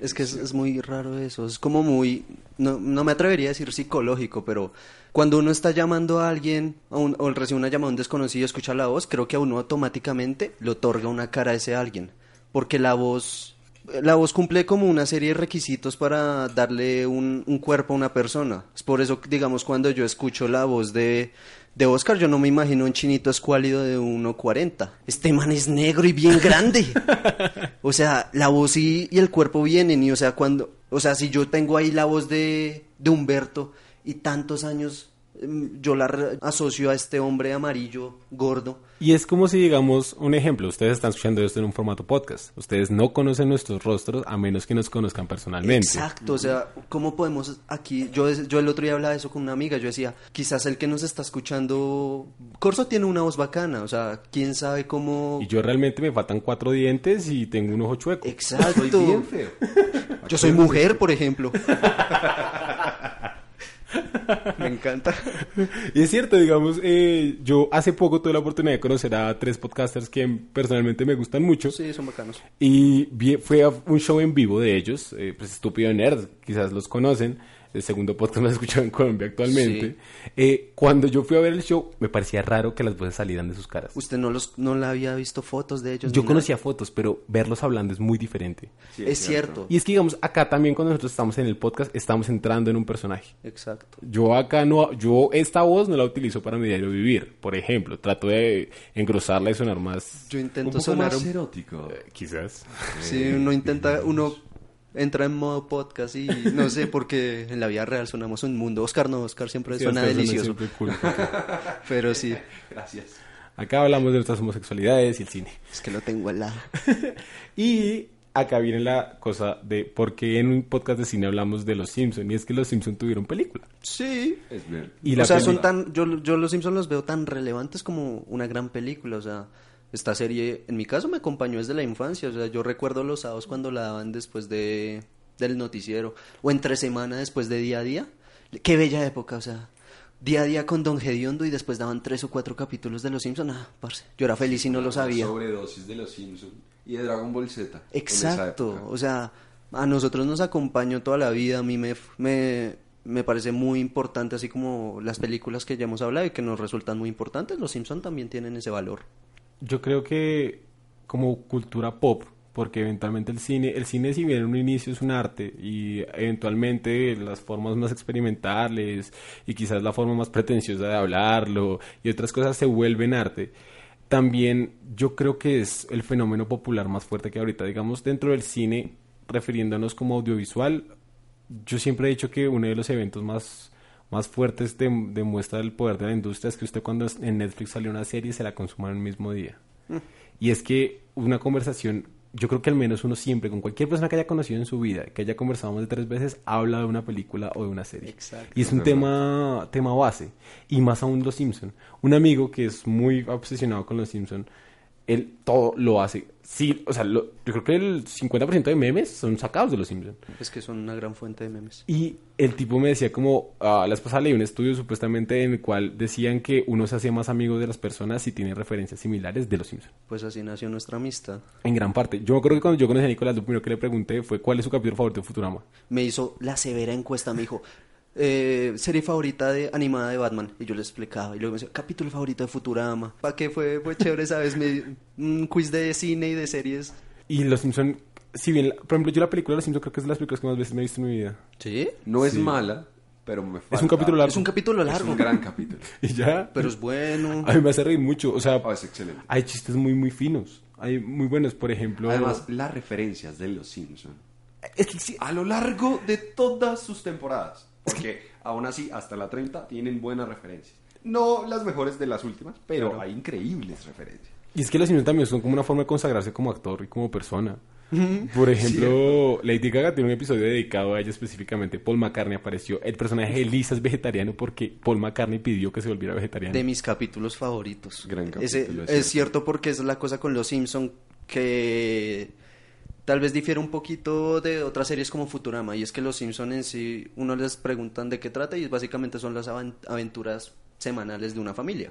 Es que es, es muy raro eso, es como muy, no, no me atrevería a decir psicológico, pero cuando uno está llamando a alguien a un- o recibe una llamada a un desconocido, escucha la voz, creo que a uno automáticamente le otorga una cara a ese alguien, porque la voz, la voz cumple como una serie de requisitos para darle un, un cuerpo a una persona. Es por eso, digamos, cuando yo escucho la voz de, de Oscar, yo no me imagino un chinito escuálido de 1.40. Este man es negro y bien grande. O sea, la voz y, y el cuerpo vienen y o sea, cuando, o sea, si yo tengo ahí la voz de, de Humberto y tantos años yo la asocio a este hombre amarillo, gordo. Y es como si, digamos, un ejemplo, ustedes están escuchando esto en un formato podcast. Ustedes no conocen nuestros rostros a menos que nos conozcan personalmente. Exacto, o sea, ¿cómo podemos aquí? Yo, yo el otro día hablaba de eso con una amiga, yo decía, quizás el que nos está escuchando, Corso tiene una voz bacana, o sea, quién sabe cómo... Y yo realmente me faltan cuatro dientes y tengo un ojo chueco. Exacto. Soy bien feo. Yo soy mujer, por ejemplo. Me encanta. Y es cierto, digamos, eh, yo hace poco tuve la oportunidad de conocer a tres podcasters que personalmente me gustan mucho. Sí, son bacanos. Y vi- fue a un show en vivo de ellos, eh, pues Estúpido Nerd, quizás los conocen, el segundo podcast más escuchado en Colombia actualmente. Eh, cuando yo fui a ver el show, me parecía raro que las voces salieran de sus caras. Usted no los no le había visto fotos de ellos. Yo conocía fotos, pero verlos hablando es muy diferente. Sí. Es cierto. Y es que, digamos, acá también cuando nosotros estamos en el podcast, estamos entrando en un personaje. Exacto. Yo acá no, yo esta voz no la utilizo para mi diario vivir. Por ejemplo, trato de engrosarla y sonar más, Yo Un intento poco sonar más un- erótico. eh, quizás. Sí, uno intenta, uno entra en modo podcast y no sé, porque en la vida real sonamos un mundo. Oscar no, Oscar siempre Sí, suena Oscar suena delicioso. siempre cool, porque Pero sí, Gracias. Acá hablamos de nuestras homosexualidades y el cine. es que lo tengo al lado. Y acá viene la cosa de por qué en un podcast de cine hablamos de Los Simpson y es que Los Simpson tuvieron película. Sí. Es ver. Y la o sea, son tan, yo, yo los Simpsons los veo tan relevantes como una gran película, o sea, esta serie, en mi caso me acompañó desde la infancia, o sea, yo recuerdo los sábados cuando la daban después de, del noticiero, o entre semana después de día a día, qué bella época, o sea, día a día con Don Gediondo y después daban tres o cuatro capítulos de los Simpsons, ah, parce, yo era feliz y no lo sabía. Sobredosis de los Simpsons y de Dragon Ball Z. Exacto, o sea, a nosotros nos acompañó toda la vida, a mí me, me, me parece muy importante, así como las películas que ya hemos hablado y que nos resultan muy importantes, los Simpson también tienen ese valor. Yo creo que como cultura pop, porque eventualmente el cine, el cine si bien en un inicio es un arte y eventualmente las formas más experimentales y quizás la forma más pretenciosa de hablarlo y otras cosas se vuelven arte. También yo creo que es el fenómeno popular más fuerte que ahorita, digamos, dentro del cine, refiriéndonos como audiovisual, yo siempre he dicho que uno de los eventos más, más fuertes de, demuestra el poder de la industria es que usted cuando en Netflix sale una serie se la consuma en el mismo día. Y es que una conversación, yo creo que al menos uno siempre, con cualquier persona que haya conocido en su vida, que haya conversado más de tres veces, habla de una película o de una serie. Exacto. Y es un tema, tema base. Y más aún Los Simpson. Un amigo que es muy obsesionado con Los Simpson, él todo lo hace. Sí, o sea, lo- yo creo que el 50% de memes son sacados de Los Simpson. Es que son una gran fuente de memes. Y el tipo me decía como, ah, la esposa leí un estudio supuestamente en el cual decían que uno se hace más amigo de las personas si tiene referencias similares de Los Simpson. Pues así nació nuestra amistad. En gran parte. Yo creo que cuando yo conocí a Nicolás, lo primero que le pregunté fue cuál es su capítulo favorito de Futurama. Me hizo la severa encuesta, me dijo, eh, serie favorita de animada de Batman. Y yo le explicaba. Y luego me decía, capítulo favorito de Futurama. ¿Para qué fue? Fue chévere, ¿sabes? Me, un quiz de cine y de series. Y Los Simpson, si bien, por ejemplo, yo la película de Los Simpson creo que es de las películas que más veces me he visto en mi vida. ¿Sí? No es Sí. mala, pero me falta. un capítulo largo. Es un capítulo Es largo. un gran capítulo. Y ya. Pero es bueno. A mí me hace reír mucho. O sea, Oh, es excelente. hay chistes muy, muy finos. Hay muy buenos, por ejemplo. Además, las referencias de los Simpsons es que sí, a lo largo de todas sus temporadas. Porque aún así, hasta la 30 tienen buenas referencias. No las mejores de las últimas, pero hay increíbles referencias. Y es que los Simpsons también son como una forma de consagrarse como actor y como persona. Por ejemplo, Lady Gaga tiene un episodio dedicado a ella específicamente. Paul McCartney apareció. El personaje de Lisa es vegetariano porque Paul McCartney pidió que se volviera vegetariano. De mis capítulos favoritos. Gran Ese- capítulo, es, es cierto porque es la cosa con los Simpson que tal vez difiere un poquito de otras series como Futurama y es que los Simpson en sí uno les preguntan de qué trata y básicamente son las aven- aventuras semanales de una familia.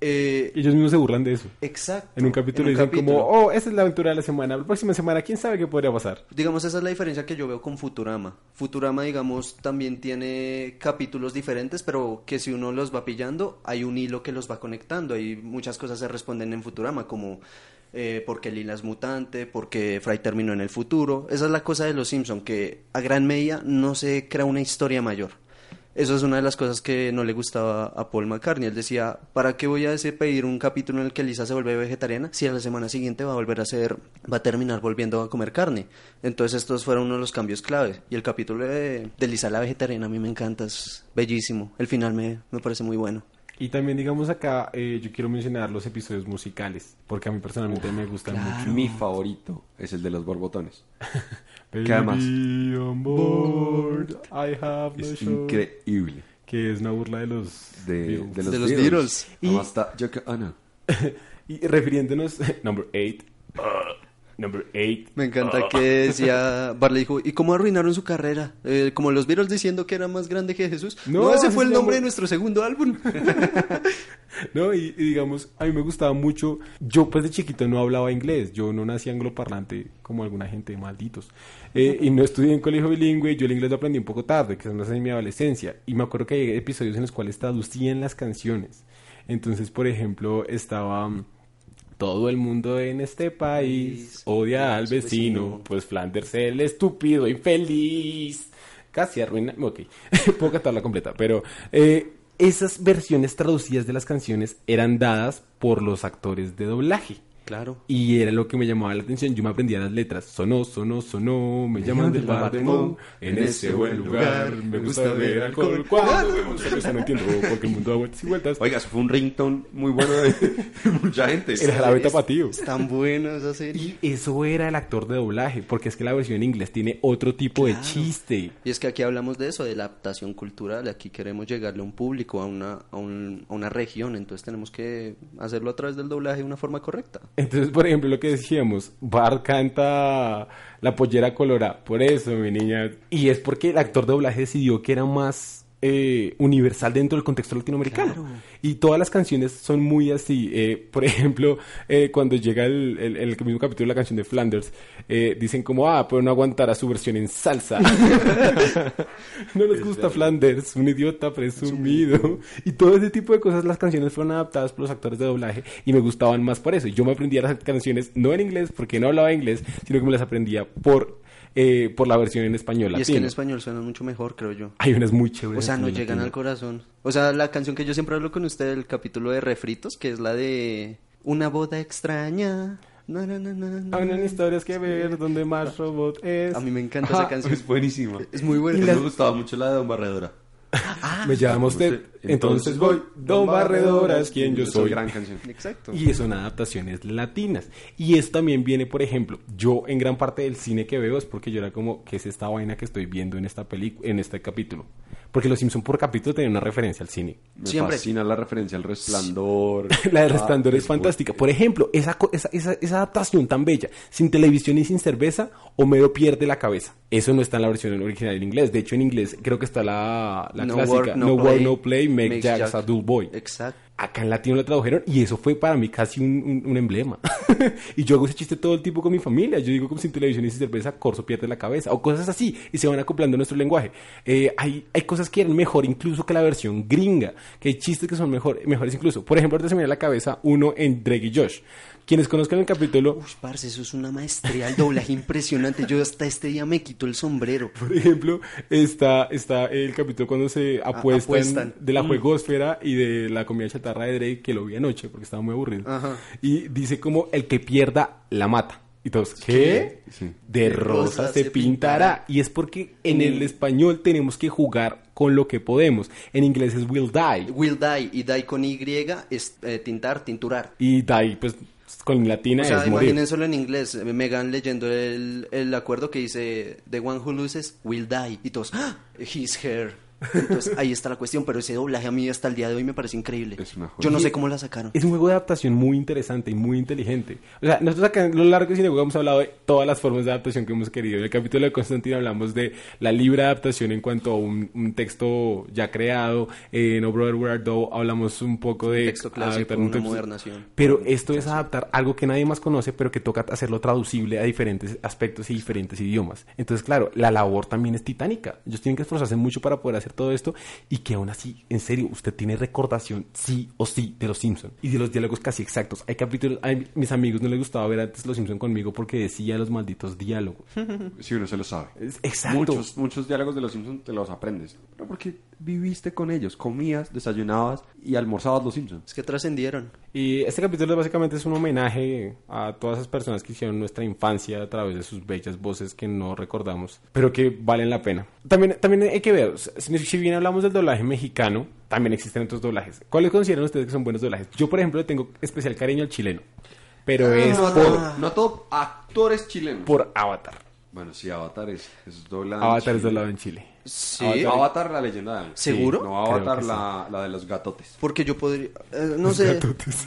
Eh, Ellos mismos se burlan de eso. exacto. En un capítulo en un dicen capítulo. como, oh, esa es la aventura de la semana. La próxima semana, ¿quién sabe qué podría pasar? Digamos, esa es la diferencia que yo veo con Futurama. Futurama, digamos, también tiene capítulos diferentes, pero que si uno los va pillando, hay un hilo que los va conectando. Y muchas cosas se responden en Futurama, como eh, porque Lila es mutante, porque Fry terminó en el futuro. Esa es la cosa de los Simpson, que a gran medida no se crea una historia mayor. Eso es una de las cosas que no le gustaba a Paul McCartney. Él decía, ¿para qué voy a pedir un capítulo en el que Lisa se vuelve vegetariana si a la semana siguiente va a volver a ser, va a terminar volviendo a comer carne? Entonces estos fueron uno de los cambios clave. Y el capítulo de, de Lisa la vegetariana a mí me encanta, es bellísimo. El final me, me parece muy bueno. Y también, digamos acá, eh, yo quiero mencionar los episodios musicales, porque a mí personalmente me gustan mucho. Mi favorito es el de los borbotones. ¿Qué además? on board, I have no Es show. increíble. Que es una burla de los De, de los, De los Beatles. Beatles. Además está Yoko Ono. Y refiriéndonos, number 8, number 8. Me encanta que decía, Barley dijo, ¿y cómo arruinaron su carrera? Eh, como los Beatles diciendo que era más grande que Jesús. No, No, ese fue el nombre de nuestro segundo álbum. No, y, y digamos, a mí me gustaba mucho. Yo, pues de chiquito no hablaba inglés. Yo no nací angloparlante como alguna gente, malditos. Eh, y no estudié en colegio bilingüe. Yo el inglés lo aprendí un poco tarde, que es más en mi adolescencia. Y me acuerdo que hay episodios en los cuales traducían las canciones. Entonces, por ejemplo, estaba. Todo el mundo en este país odia al vecino, vecino. pues Flanders el estúpido, infeliz. Casi arruina. Ok, puedo cantarla completa, pero eh, esas versiones traducidas de las canciones eran dadas por los actores de doblaje. Claro. Y era lo que me llamaba la atención. Yo me aprendía las letras. Sonó, sonó, sonó. Me llaman del bar de Mo. En ese buen lugar. Me gusta beber alcohol. Cuando cerveza no entiendo. Porque el mundo da vueltas y vueltas. Oiga, eso fue un ringtone muy bueno de mucha gente. El jarabe tapatío. Es tan bueno esa serie. Y eso era el actor de doblaje. Porque es que la versión en inglés tiene otro tipo de chiste. Y es que aquí hablamos de eso, de la adaptación cultural. Aquí queremos llegarle a un público, a una, a, un- a una región. Entonces tenemos que hacerlo a través del doblaje de una forma correcta. Entonces, por ejemplo, lo que decíamos, Bart canta la pollera colorada, por eso, mi niña. Y es porque el actor de doblaje decidió que era más eh, universal dentro del contexto latinoamericano. Claro. Y todas las canciones son muy así. Eh, por ejemplo, eh, cuando llega el, el- el mismo capítulo de la canción de Flanders, eh, dicen como, ah, pero no aguantará su versión en salsa. no les gusta Flanders, un idiota presumido. Y todo ese tipo de cosas, las canciones fueron adaptadas por los actores de doblaje y me gustaban más por eso. Yo me aprendía las canciones no en inglés porque no hablaba inglés, sino que me las aprendía por, eh, por la versión en español Y es que en español suenan mucho mejor, creo yo. Hay unas muy chéveres. O sea, español llegan al corazón. O sea, la canción que yo siempre hablo con usted, el capítulo de Refritos, que es la de Una boda extraña. Unas historias que ver donde más robot es. A mí me encanta esa canción. Es buenísima. Es muy buena. Me gustaba mucho la de Don Barredora. Me llama usted, entonces voy. Don Barredora es quien yo soy. gran canción. Exacto. Y son adaptaciones latinas. Y eso también viene, por ejemplo, yo en gran parte del cine que veo es porque yo era como, ¿qué es esta vaina que estoy viendo en esta película, en este capítulo? Porque los Simpson por capítulo tenían una referencia al cine. Me Siempre. fascina la referencia al resplandor. La de Ah, Resplandor es bu- fantástica. Por ejemplo, esa, esa, esa, esa adaptación tan bella, sin televisión y sin cerveza, Homero pierde la cabeza. Eso no está en la versión original en inglés. De hecho, en inglés creo que está la, la No clásica. work, no no work, no play, make, makes Jack, Jack- a dull boy. Exacto. Acá en latino lo tradujeron y eso fue para mí casi un, un- un emblema. y yo hago ese chiste todo el tiempo con mi familia. Yo digo como sin televisión y sin cerveza, Corso pierde la cabeza. O cosas así. Y se van acoplando a nuestro lenguaje. Eh, hay, hay cosas que eran mejor incluso que la versión gringa. Que hay chistes que son mejor, mejores incluso. Por ejemplo, ahorita se me viene a la cabeza uno en Drake y Josh. Quienes conozcan el capítulo, Uy, parce, eso es una maestría, el doblaje impresionante. Yo hasta este día me quito el sombrero. por ejemplo, está, está el capítulo cuando se apuestan, apuestan. de la Mm. juegosfera y de la comida chatarra de Drake, que lo vi anoche porque estaba muy aburrido. Ajá. Y dice como el que pierda la mata. Y todos, ¿qué? Sí. De rosa se pintará. Y es porque en el español tenemos que jugar con lo que podemos. En inglés es will die. Will die y die con Y es eh, tintar, tinturar. Y die, pues con latina O sea, es morir. imaginen solo en inglés, eh, Megan leyendo el, el acuerdo que dice The one who loses will die y todos, ¡Ah! his hair. Entonces ahí está la cuestión, pero ese doblaje a mí hasta el día de hoy me parece increíble. Es una joya. Yo no sé cómo la sacaron. Es un juego de adaptación muy interesante y muy inteligente. O sea, nosotros acá en lo largo de Cinejuego hemos hablado de todas las formas de adaptación que hemos querido. En el capítulo de Constantino hablamos de la libre adaptación en cuanto a un, un texto ya creado. En No Brother Where Art Thou hablamos un poco de... texto clásico, adaptar un una texto- modernación. Pero esto es adaptar algo que nadie más conoce, pero que toca hacerlo traducible a diferentes aspectos y diferentes idiomas. Entonces, claro, la labor también es titánica. Ellos tienen que esforzarse mucho para poder hacer todo esto y que aún así, en serio, usted tiene recordación sí o sí de Los Simpsons y de los diálogos casi exactos. Hay capítulos, a mis amigos no les gustaba ver antes Los Simpsons conmigo porque decía los malditos diálogos. Si uno se lo sabe. Exacto. Muchos, muchos diálogos de los Simpsons te los aprendes. Pero porque viviste con ellos, comías, desayunabas y almorzabas los Simpsons. Es que trascendieron. Y este capítulo básicamente es un homenaje a todas esas personas que hicieron nuestra infancia a través de sus bellas voces que no recordamos, pero que valen la pena. También, también hay que ver, si, si bien hablamos del doblaje mexicano, también existen otros doblajes. ¿Cuáles consideran ustedes que son buenos doblajes? Yo, por ejemplo, le tengo especial cariño al chileno, pero es no, por, todo, no a todo actores chilenos. por Avatar. Bueno, sí, Avatar es, es doblado. Avatar es doblado en Chile. Sí. Avatar, Avatar, la leyenda de Aang. ¿Seguro? Sí, no, Avatar, la, la de los gatotes. Porque yo podría, eh, no sé,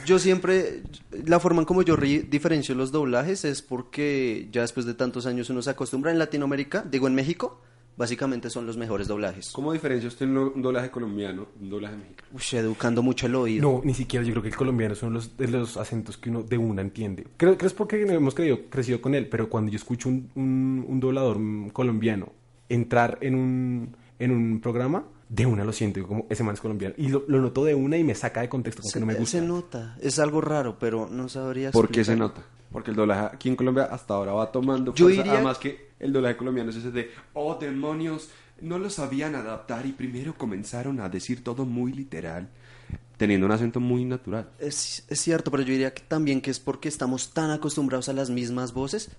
yo siempre, la forma en como yo ri- diferencio los doblajes es porque ya después de tantos años uno se acostumbra en Latinoamérica, digo en México, básicamente son los mejores doblajes. ¿Cómo diferencia usted un, doblaje colombiano un doblaje mexicano? Uy, educando mucho el oído. No, ni siquiera yo creo que el colombiano son los, de los acentos que uno de una entiende. Creo que es porque hemos creído, crecido con él, pero cuando yo escucho un, un, un doblador colombiano entrar en un, en un programa, de una lo siento, como ese man es colombiano. Y lo, lo noto de una y me saca de contexto, como se, que no me se gusta. nota, es algo raro, pero no sabría ¿Por qué se explicar. nota? Porque el doblaje aquí en Colombia hasta ahora va tomando Yo fuerza. diría- Además que el doblaje colombiano es ese de, oh demonios, no lo sabían adaptar y primero comenzaron a decir todo muy literal, teniendo un acento muy natural. Es, es cierto, pero yo diría que también que es porque estamos tan acostumbrados a las mismas voces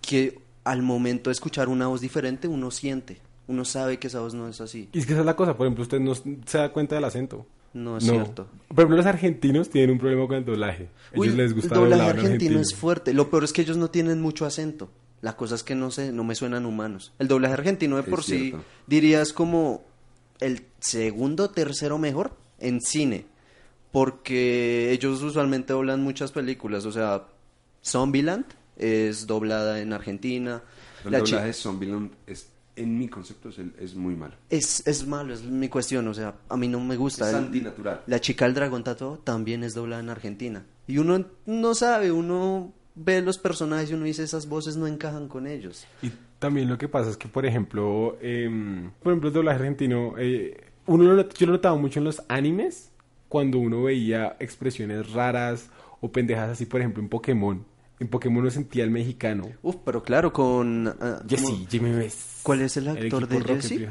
que al momento de escuchar una voz diferente uno siente, uno sabe que esa voz no es así. Y es que esa es la cosa, por ejemplo, usted no se da cuenta del acento. No es cierto. Por ejemplo, los argentinos tienen un problema con el doblaje. Ellos Uy, les gusta el doblaje argentino, es fuerte. Lo peor es que ellos no tienen mucho acento. La cosa es que no sé, no me suenan humanos. El doblaje argentino de Es por sí dirías como el segundo, tercero mejor en cine, porque ellos usualmente doblan muchas películas. O sea, Zombieland es doblada en Argentina. El La chi- doblaje de Zombieland es, en mi concepto es, el- es muy malo. es, es malo, es mi cuestión. O sea, a mí no me gusta. Es El- antinatural. La chica del dragón tatuado también es doblada en Argentina. Y uno no sabe, uno ve los personajes y uno dice esas voces no encajan con ellos. Y también lo que pasa es que, por ejemplo, em, por ejemplo, el doblaje argentino, eh, uno lo yo lo notaba mucho en los animes, cuando uno veía expresiones raras o pendejas así, por ejemplo, en Pokémon. En Pokémon uno sentía el mexicano. Uf, pero claro, con... ah, Jesse. Jimmy West. ¿Cuál es el actor equipo de Jesse?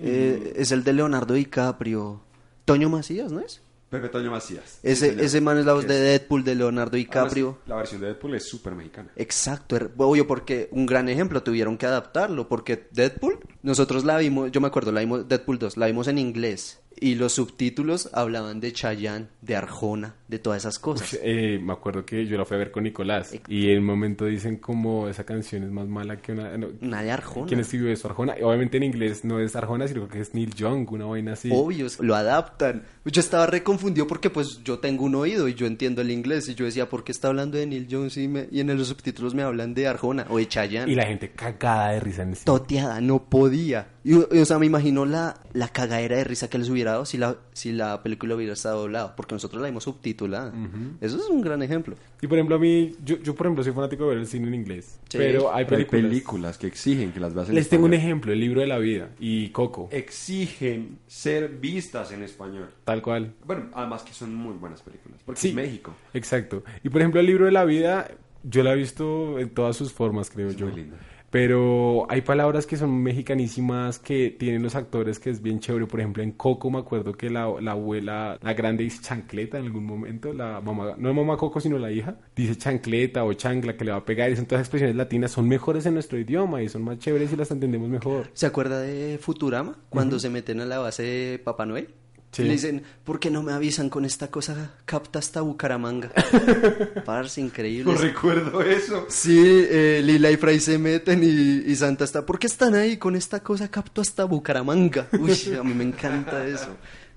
Eh, es el de Leonardo DiCaprio. Toño Macías, ¿no es? Pepe Toño Macías. Ese, ese man es la voz de Deadpool de Leonardo DiCaprio. Además, la versión de Deadpool es súper mexicana. Exacto, er- obvio porque un gran ejemplo, tuvieron que adaptarlo, porque Deadpool, nosotros la vimos, yo me acuerdo, la vimos, Deadpool 2, la vimos en inglés, y los subtítulos hablaban de Chayanne, de Arjona, de todas esas cosas. Eh, me acuerdo que yo la fui a ver con Nicolás y en un momento dicen como esa canción es más mala que una... no, Una de Arjona. ¿Quién escribió eso? Arjona. Obviamente en inglés no es Arjona, sino que es Neil Young, una vaina así. Obvio, lo adaptan. Yo estaba reconfundido porque pues yo tengo un oído y yo entiendo el inglés y yo decía, ¿por qué está hablando de Neil Jones y, me- y en los subtítulos me hablan de Arjona o de Chayanne? Y la gente cagada de risa en cine. toteada, no podía. Y, y, o sea, me imagino la, la cagadera de risa que les hubiera dado si la, si la película hubiera estado doblada, porque nosotros la vimos subtitulada. Eso es un gran ejemplo. Y por ejemplo, a mí, yo, yo por ejemplo soy fanático de ver el cine en inglés. Sí. pero hay Pero hay películas. películas que exigen que las veas en Les tengo un español. ejemplo, el libro de la vida y Coco, Exigen ser vistas en español. tal cual. Bueno, además que son muy buenas películas. Porque Sí. es México. Exacto. Y por ejemplo, el libro de la vida, yo lo he visto en todas sus formas, creo Es yo. muy lindo. Pero hay palabras que son mexicanísimas que tienen los actores que es bien chévere. Por ejemplo, en Coco me acuerdo que la, la abuela, la grande dice chancleta en algún momento. La mamá, no la mamá Coco, sino la hija, dice chancleta o chancla que le va a pegar. Y son todas expresiones latinas, son mejores en nuestro idioma y son más chéveres y las entendemos mejor. ¿Se acuerda de Futurama? Cuando se meten a la base de Papá Noel. Sí. Y le dicen, ¿por qué no me avisan con esta cosa? Capta hasta Bucaramanga. Parce, increíble. No recuerdo eso. Sí, eh, Lila y Fray se meten y, y Santa está. ¿Por qué están ahí con esta cosa? Capto hasta Bucaramanga. Uy, a mí me encanta eso.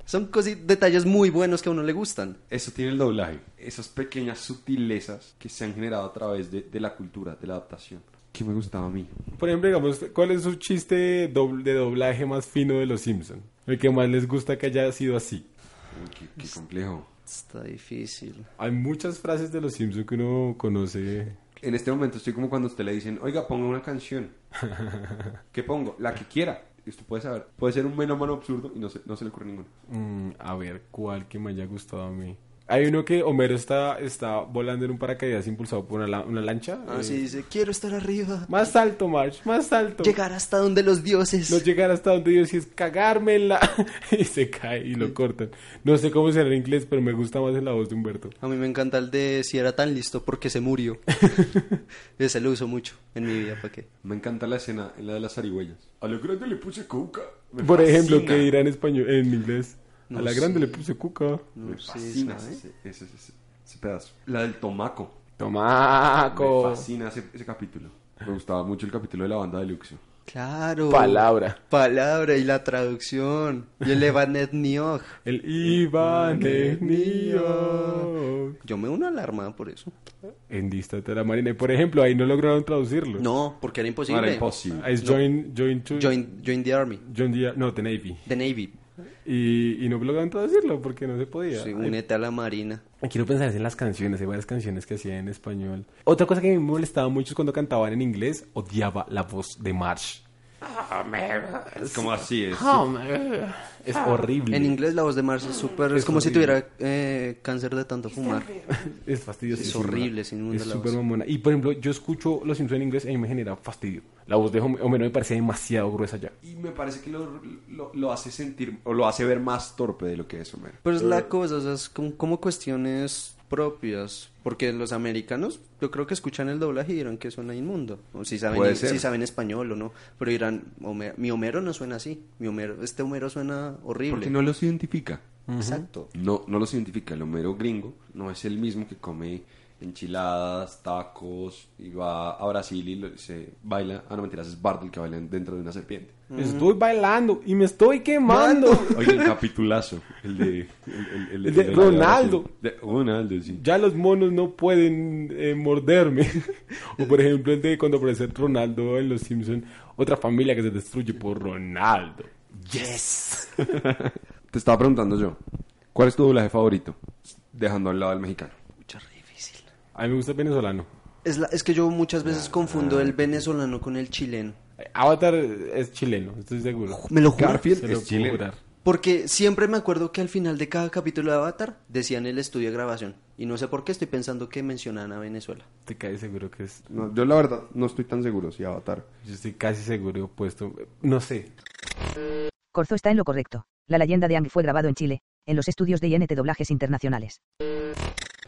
Son cosi- detalles muy buenos que a uno le gustan. Eso tiene el doblaje. Esas pequeñas sutilezas que se han generado a través de, de la cultura, de la adaptación. Que me gustaba a mí. Por ejemplo, digamos, ¿cuál es su chiste doble- de doblaje más fino de los Simpson? El que más les gusta que haya sido así. Uy, qué, qué complejo. Está difícil. Hay muchas frases de los Simpson que uno conoce. En este momento estoy como cuando a usted le dicen, oiga, ponga una canción. ¿Qué pongo? La que quiera. Y usted puede saber. Puede ser un menómano absurdo y no se, no se le ocurre ninguno. Mm, a ver, ¿cuál que me haya gustado a mí? Hay uno que Homero está, está volando en un paracaídas impulsado por una, una lancha. Ah, eh, sí, dice, quiero estar arriba. Más alto, Marge, más alto. Llegar hasta donde los dioses. No llegar hasta donde Dios y es cagarme en la... y se cae y lo cortan. No sé cómo será en inglés, pero me gusta más en la voz de Humberto. A mí me encanta el de si era tan listo porque se murió. Ese lo uso mucho en mi vida, ¿para qué? Me encanta la escena en la de las zarigüeyas. A lo grande le puse coca. Me Por ejemplo, que dirá en español, en inglés. No a la sé. grande le puse cuca. No Me sé, fascina ¿sabe? ese, ese, ese- ese pedazo. La del tomaco. Me Tomaco. fascina ese, ese capítulo. Me gustaba mucho el capítulo de la banda de Luxio. Claro. Palabra. Palabra y la traducción. Y el Evanet Niog. El Iván es mío. Yo me uno alarma por eso. En Dístate la Marina. Y por ejemplo, ahí no lograron traducirlo. No, porque era imposible. No era imposible. Ah, Es Join, join, to- Join, join the Army. John Deere- no, The Navy. The Navy. Y, y no lograron traducirlo porque no se podía. Sí, Ay, únete a la Marina. Quiero pensar en las canciones, hay varias canciones que hacía en español. Otra cosa que me molestaba mucho es cuando cantaban en inglés, odiaba la voz de Marsh. Es como así es. Es horrible. En inglés la voz de Mars es súper... Es, Es como si horrible. tuviera eh, cáncer de tanto fumar. Es fastidioso. Es horrible, sin duda, Es súper mamona. Y por ejemplo, yo escucho Los Simpsons en inglés y a mí me genera fastidio. La voz de Homer Homero me parece demasiado gruesa ya. Y me parece que lo, lo, lo hace sentir, o lo hace ver más torpe de lo que es Homero. Pero es la cosa, o sea, es como, como cuestiones propias. Porque los americanos, yo creo que escuchan el doblaje y dirán que suena inmundo. O si saben, Puede ser. si saben español o no. Pero dirán, "Homer- mi Homero no suena así. Mi Homero, este Homero suena horrible. Porque no los identifica. Exacto. No, no los identifica. El Homero gringo no es el mismo que come enchiladas, tacos, y va a Brasil y lo- se baila. Ah, no, mentiras, es Bartle que baila dentro de una serpiente. Estoy bailando y me estoy quemando. Oye, el capitulazo. El de, el, el- El de la Ronaldo. De Ronaldo, sí. Ya los monos no pueden eh, morderme. o por ejemplo el de cuando aparece Ronaldo en Los Simpsons, otra familia que se destruye por Ronaldo. Yes. Te estaba preguntando yo, ¿cuál es tu doblaje favorito? Dejando al lado el mexicano. A mí me gusta el venezolano. Es, la- es que yo muchas veces confundo el venezolano con el chileno. Avatar es chileno, estoy seguro. Me lo juro. Garfield Se lo es puedo chileno. jurar. Porque siempre me acuerdo que al final de cada capítulo de Avatar decían el estudio de grabación. Y no sé por qué estoy pensando que mencionan a Venezuela. Te cae seguro que es. No, yo la verdad no estoy tan seguro si Avatar. Yo estoy casi seguro opuesto. No sé. Corzo está en lo correcto. La leyenda de Ang fue grabado en Chile, en los estudios de INT Doblajes Internacionales.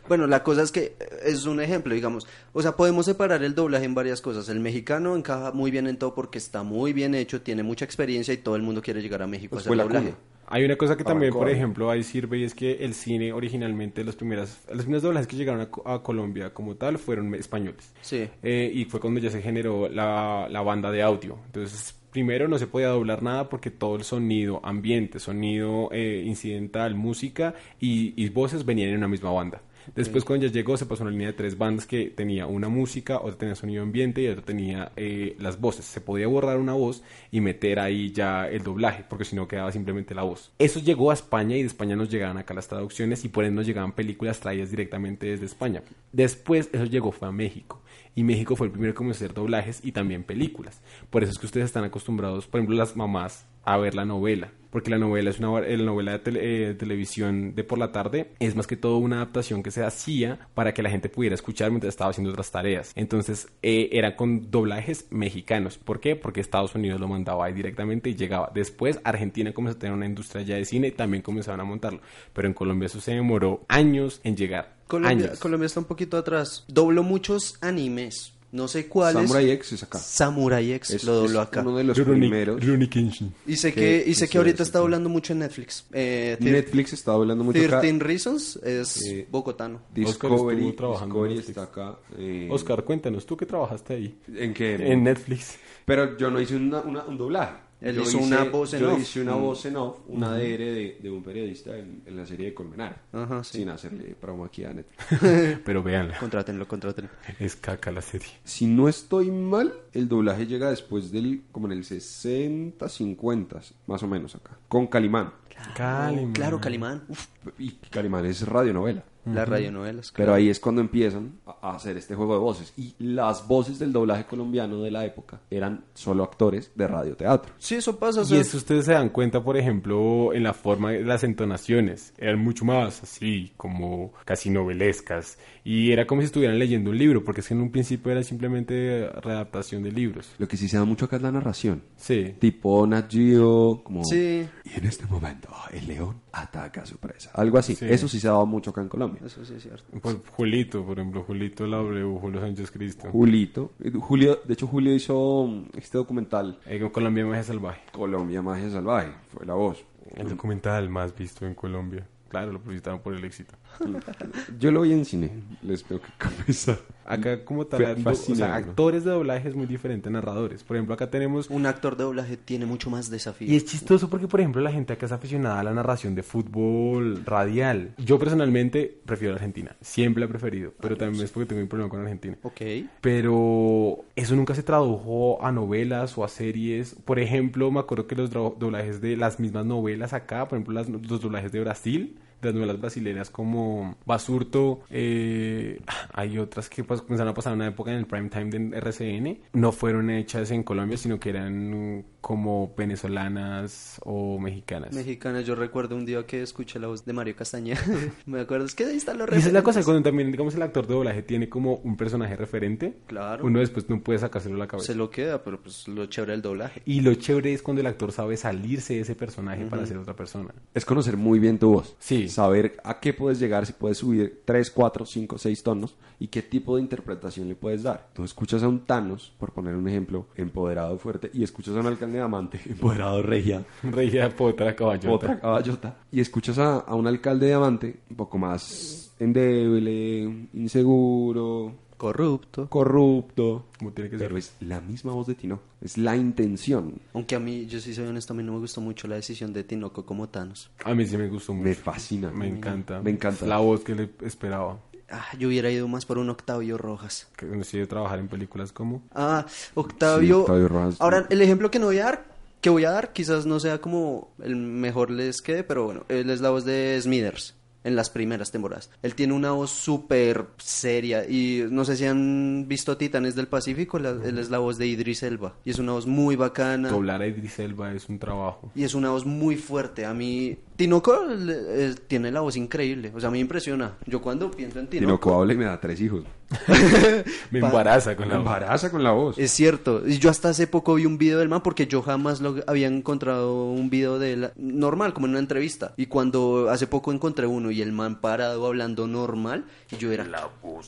Bueno, la cosa es que eh, es un ejemplo, digamos. O sea, podemos separar el doblaje en varias cosas. El mexicano encaja muy bien en todo porque está muy bien hecho, tiene mucha experiencia y todo el mundo quiere llegar a México Pues a hacer doblaje. cuna. Hay una cosa que también, por ejemplo, ahí sirve y es que el cine originalmente, los primeras, los primeros doblajes que llegaron a, Co- a Colombia como tal fueron españoles. Sí. Eh, y fue cuando ya se generó la, la banda de audio. Entonces, primero no se podía doblar nada porque todo el sonido, ambiente, sonido eh, incidental, música y, y voces venían en una misma banda. Después cuando ya llegó se pasó a una línea de tres bandas que tenía una música, otra tenía sonido ambiente y otra tenía eh, las voces. Se podía borrar una voz y meter ahí ya el doblaje, porque si no quedaba simplemente la voz. Eso llegó a España y de España nos llegaban acá las traducciones y por ende nos llegaban películas traídas directamente desde España. Después eso llegó fue a México y México fue el primero a hacer doblajes y también películas. Por eso es que ustedes están acostumbrados, por ejemplo, las mamás a ver la novela, porque la novela es una la novela de eh, televisión de por la tarde, es más que todo una adaptación que se hacía para que la gente pudiera escuchar mientras estaba haciendo otras tareas. Entonces, eh, era con doblajes mexicanos. ¿Por qué? Porque Estados Unidos lo mandaba ahí directamente y llegaba. Después, Argentina comenzó a tener una industria ya de cine y también comenzaron a montarlo. Pero en Colombia eso se demoró años en llegar. Colombia, años. Colombia está un poquito atrás. Doblo muchos animes. No sé cuál Samurai es. X es acá. Samurai X Es, lo dobló acá. uno de los primeros. Kenshin. Y sé que- y sé que ahorita está hace. hablando mucho en Netflix. Eh, Netflix está hablando mucho acá. 13 Reasons es Eh, bogotano. Oscar Discovery, estuvo trabajando en Discovery está acá. eh, Oscar, cuéntanos, ¿tú qué trabajaste ahí? ¿En qué? En Netflix. Pero yo no hice una- una- un doblaje. Él Yo hizo hice- una voz en Yo off. hice una Mm. voz en off, una DR de, de un periodista en, en la serie de Colmenar. Ajá, sí. Sin hacerle promo aquí a Netflix. Pero véanla, Contrátenlo, contrátenlo. es caca la serie. si no estoy mal, el doblaje llega después del, como en el 60, 50, más o menos acá. Con Calimán. Calimán. Claro, Calimán. Uf, Y Calimán es radionovela. Las radionovelas. Pero claro. ahí es cuando empiezan a hacer este juego de voces. Y las voces del doblaje colombiano de la época eran solo actores de radioteatro. Sí, eso pasa. Y eso ustedes se dan cuenta, por ejemplo, en la forma de las entonaciones. Eran mucho más así, como casi novelescas. Y era como si estuvieran leyendo un libro, porque es que en un principio era simplemente readaptación de libros. Lo que sí se da mucho acá es la narración. Sí. Tipo Nat Geo, como... Sí, Y en este momento el león ataca a su presa. Algo así. Sí. Eso sí se daba mucho acá en Colombia. Eso sí es cierto. Pues Julito, por ejemplo, Julito la W, Julio Sánchez Cristo. Julito. eh, Julio, de hecho, Julio hizo mm, este documental, Eh, Colombia Magia Salvaje. Colombia Magia Salvaje. Fue la voz. El documental más visto en Colombia. Claro, lo publicitaron por el éxito. Yo lo vi en cine, les tengo que confesar. Acá como tal, o sea, actores de doblaje es muy diferente a narradores. Por ejemplo, acá tenemos... Un actor de doblaje tiene mucho más desafío. Y es chistoso porque, por ejemplo, la gente acá es aficionada a la narración de fútbol radial. Yo personalmente prefiero Argentina. Siempre la he preferido. Pero también es porque tengo un problema con Argentina. Ok. Pero eso nunca se tradujo a novelas o a series. Por ejemplo, me acuerdo que los doblajes de las mismas novelas acá, por ejemplo, las- los doblajes de Brasil, de las novelas brasileñas como Basurto, eh, hay otras que pues, comenzaron a pasar en una época en el prime time de RCN, no fueron hechas en Colombia, sino que eran como venezolanas o mexicanas. Mexicana, yo recuerdo un día que escuché la voz de Mario Castañeda. Me acuerdo, es que ahí están los Y esa es la cosa, referentes. cuando también, digamos, el actor de doblaje tiene como un personaje referente, Claro. uno después no puede sacárselo de la cabeza. Se lo queda, pero pues lo chévere del doblaje. Y lo chévere es cuando el actor sabe salirse de ese personaje para ser otra persona. Es conocer muy bien tu voz. Sí. Saber a qué puedes llegar, si puedes subir 3, 4, 5, 6 tonos y qué tipo de interpretación le puedes dar. Tú escuchas a un Thanos, por poner un ejemplo, empoderado fuerte, y escuchas a un alcalde de Amante, empoderado regia, Regia potra caballota. otra caballota, y escuchas a, a un alcalde de Amante un poco más endeble, inseguro, Corrupto. Corrupto. Como tiene que ser. pero es la misma voz de Tino, es la intención. Aunque a mí, yo sí soy honesto, a mí no me gustó mucho la decisión de Tinoco como Thanos. A mí sí me gustó mucho. Me fascina. Me encanta. Me encanta. La voz que le esperaba. Ah, yo hubiera ido más por un Octavio Rojas. Que decide trabajar en películas como... Ah, Octavio. Sí, Octavio Rojas. Ahora, el ejemplo que no voy a dar, que voy a dar, quizás no sea como el mejor les quede, pero bueno, él es la voz de Smithers en las primeras temporadas. Él tiene una voz súper seria y no sé si han visto Titanes del Pacífico, la- él es la voz de Idris Elba y es una voz muy bacana. Doblar a Idris Elba es un trabajo. Y es una voz muy fuerte. A mí, Tinoco le- eh, tiene la voz increíble. O sea, a mí me impresiona. Yo cuando pienso en Tino Tinoco, habla y me da tres hijos. Me embaraza con Me la voz. embaraza con la voz. Es cierto. Y yo hasta hace poco vi un video del man porque yo jamás lo había encontrado un video de él normal, como en una entrevista. Y cuando hace poco encontré uno y el man parado hablando normal, y yo era,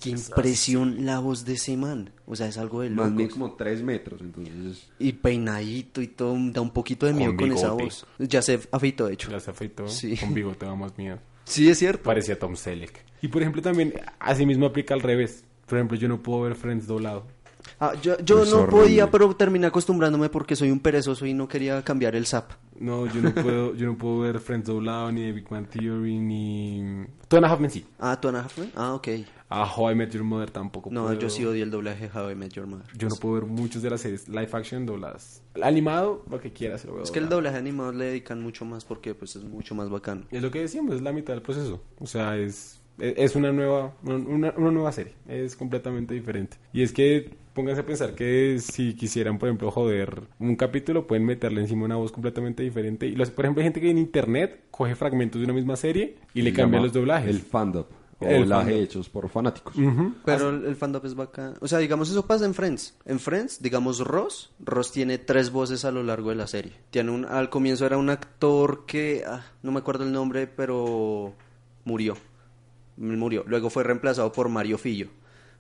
qué impresión la voz de ese man. O sea, es algo de Más locos. como tres metros, entonces... Y peinadito y todo, da un poquito de miedo Con con, esa voz. Ya se afeitó, de hecho. Ya se afeitó. Sí. Con bigote da más miedo. Sí, es cierto. Parecía Tom Selleck. Y por ejemplo también, así mismo aplica al revés. Por ejemplo, yo no puedo ver Friends doblado. Ah, yo yo no horrible. podía, pero terminé acostumbrándome porque soy un perezoso y no quería cambiar el zap. No, yo no puedo, yo no puedo ver Friends doblado, ni The Big Man Theory, ni... Two and a Half Men sí. Ah, ¿tú Ana Hathaway? Ah, ok. A How I Met Your Mother tampoco No, puedo. yo sí odio el doblaje de How I Met Your Mother. Yo no puedo ver muchos de las series live action dobladas. Animado, lo que quieras, lo veo Es que el doblaje animado le dedican mucho más porque pues es mucho más bacano. Es lo que decíamos, es la mitad del proceso. O sea, es, es es una nueva, una, una nueva serie. Es completamente diferente. Y es que pónganse a pensar que si quisieran, por ejemplo, joder un capítulo, pueden meterle encima una voz completamente diferente. Y los, por ejemplo, hay gente que en internet coge fragmentos de una misma serie y le cambia los doblajes. El fandom. O El doblaje hechos por fanáticos. Pero el, el fandom es bacán. O sea, digamos, eso pasa en Friends. En Friends, digamos, Ross. Ross tiene tres voces a lo largo de la serie. Tiene un, al comienzo era un actor que, ah, no me acuerdo el nombre, pero murió. Murió. Luego fue reemplazado por Mario Fillo.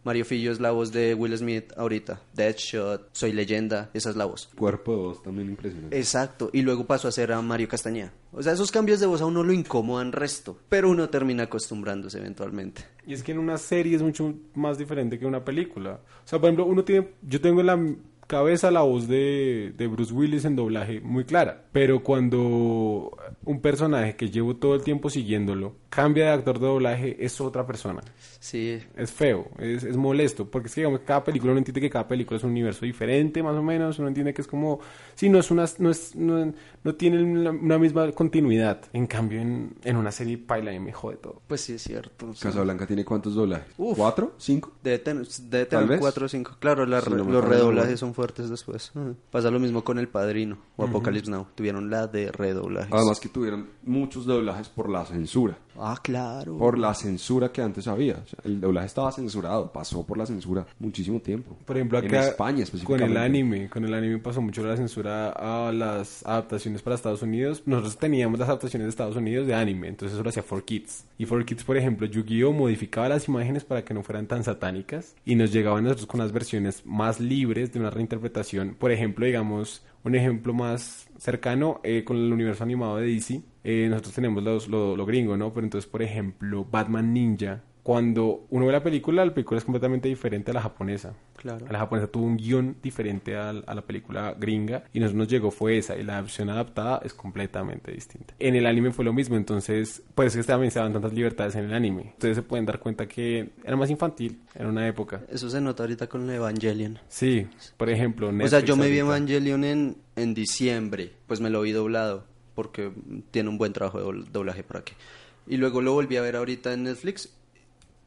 Mario Fillo es la voz de Will Smith ahorita. Deadshot, Soy Leyenda, esa es la voz. Cuerpo de voz también impresionante. Exacto, y luego pasó a ser a Mario Castañeda. O sea, esos cambios de voz a uno lo incomodan resto, pero uno termina acostumbrándose eventualmente. Y es que en una serie es mucho más diferente que una película. O sea, por ejemplo, uno tiene, yo tengo en la cabeza la voz de, de Bruce Willis en doblaje muy clara, pero cuando un personaje que llevo todo el tiempo siguiéndolo cambia de actor de doblaje es otra persona. Sí, Es feo, es, es molesto, porque es que digamos, cada película uno entiende que cada película es un universo diferente, más o menos, uno entiende que es como, sí, no es una, no es, no, no tienen una misma continuidad, en cambio en, en una serie paila y me jode todo. pues sí es cierto. sí. Casablanca tiene cuántos doblajes? Uf. ¿Cuatro? ¿Cinco? Debe tener, debe Tal tener vez. cuatro o cinco. Claro, la Sí, no los redoblajes son fuertes después. Pasa lo mismo con El Padrino o Apocalypse Now. Tuvieron la de redoblajes. Además que tuvieron muchos doblajes por la censura. Ah, claro. Por la censura que antes había. O sea, el doblaje estaba censurado, pasó por la censura muchísimo tiempo. Por ejemplo, en acá España con específicamente. el anime, con el anime pasó mucho la censura a las adaptaciones para Estados Unidos. Nosotros teníamos las adaptaciones de Estados Unidos de anime, entonces eso lo hacía 4Kids. Y 4Kids, por ejemplo, Yu-Gi-Oh modificaba las imágenes para que no fueran tan satánicas y nos llegaban a nosotros con las versiones más libres de una reinterpretación. Por ejemplo, digamos, un ejemplo más cercano eh, con el universo animado de DC. eh, nosotros tenemos los- lo, lo gringo, ¿no? Pero entonces, por ejemplo, Batman Ninja. Cuando uno ve la película, la película es completamente diferente a la japonesa. Claro. La japonesa tuvo un guion diferente al- a, la película gringa y nos, nos llegó fue esa y la opción adaptada es completamente distinta. En el anime fue lo mismo, entonces por eso es que también se daban tantas libertades en el anime. Ustedes se pueden dar cuenta que era más infantil en una época. Eso se nota ahorita con Evangelion. Sí, por ejemplo, o sea, Netflix yo me vi. Evangelion en, en diciembre. Pues me lo vi doblado. Porque tiene un buen trabajo de dobl- doblaje por aquí. Y luego lo volví a ver ahorita en Netflix.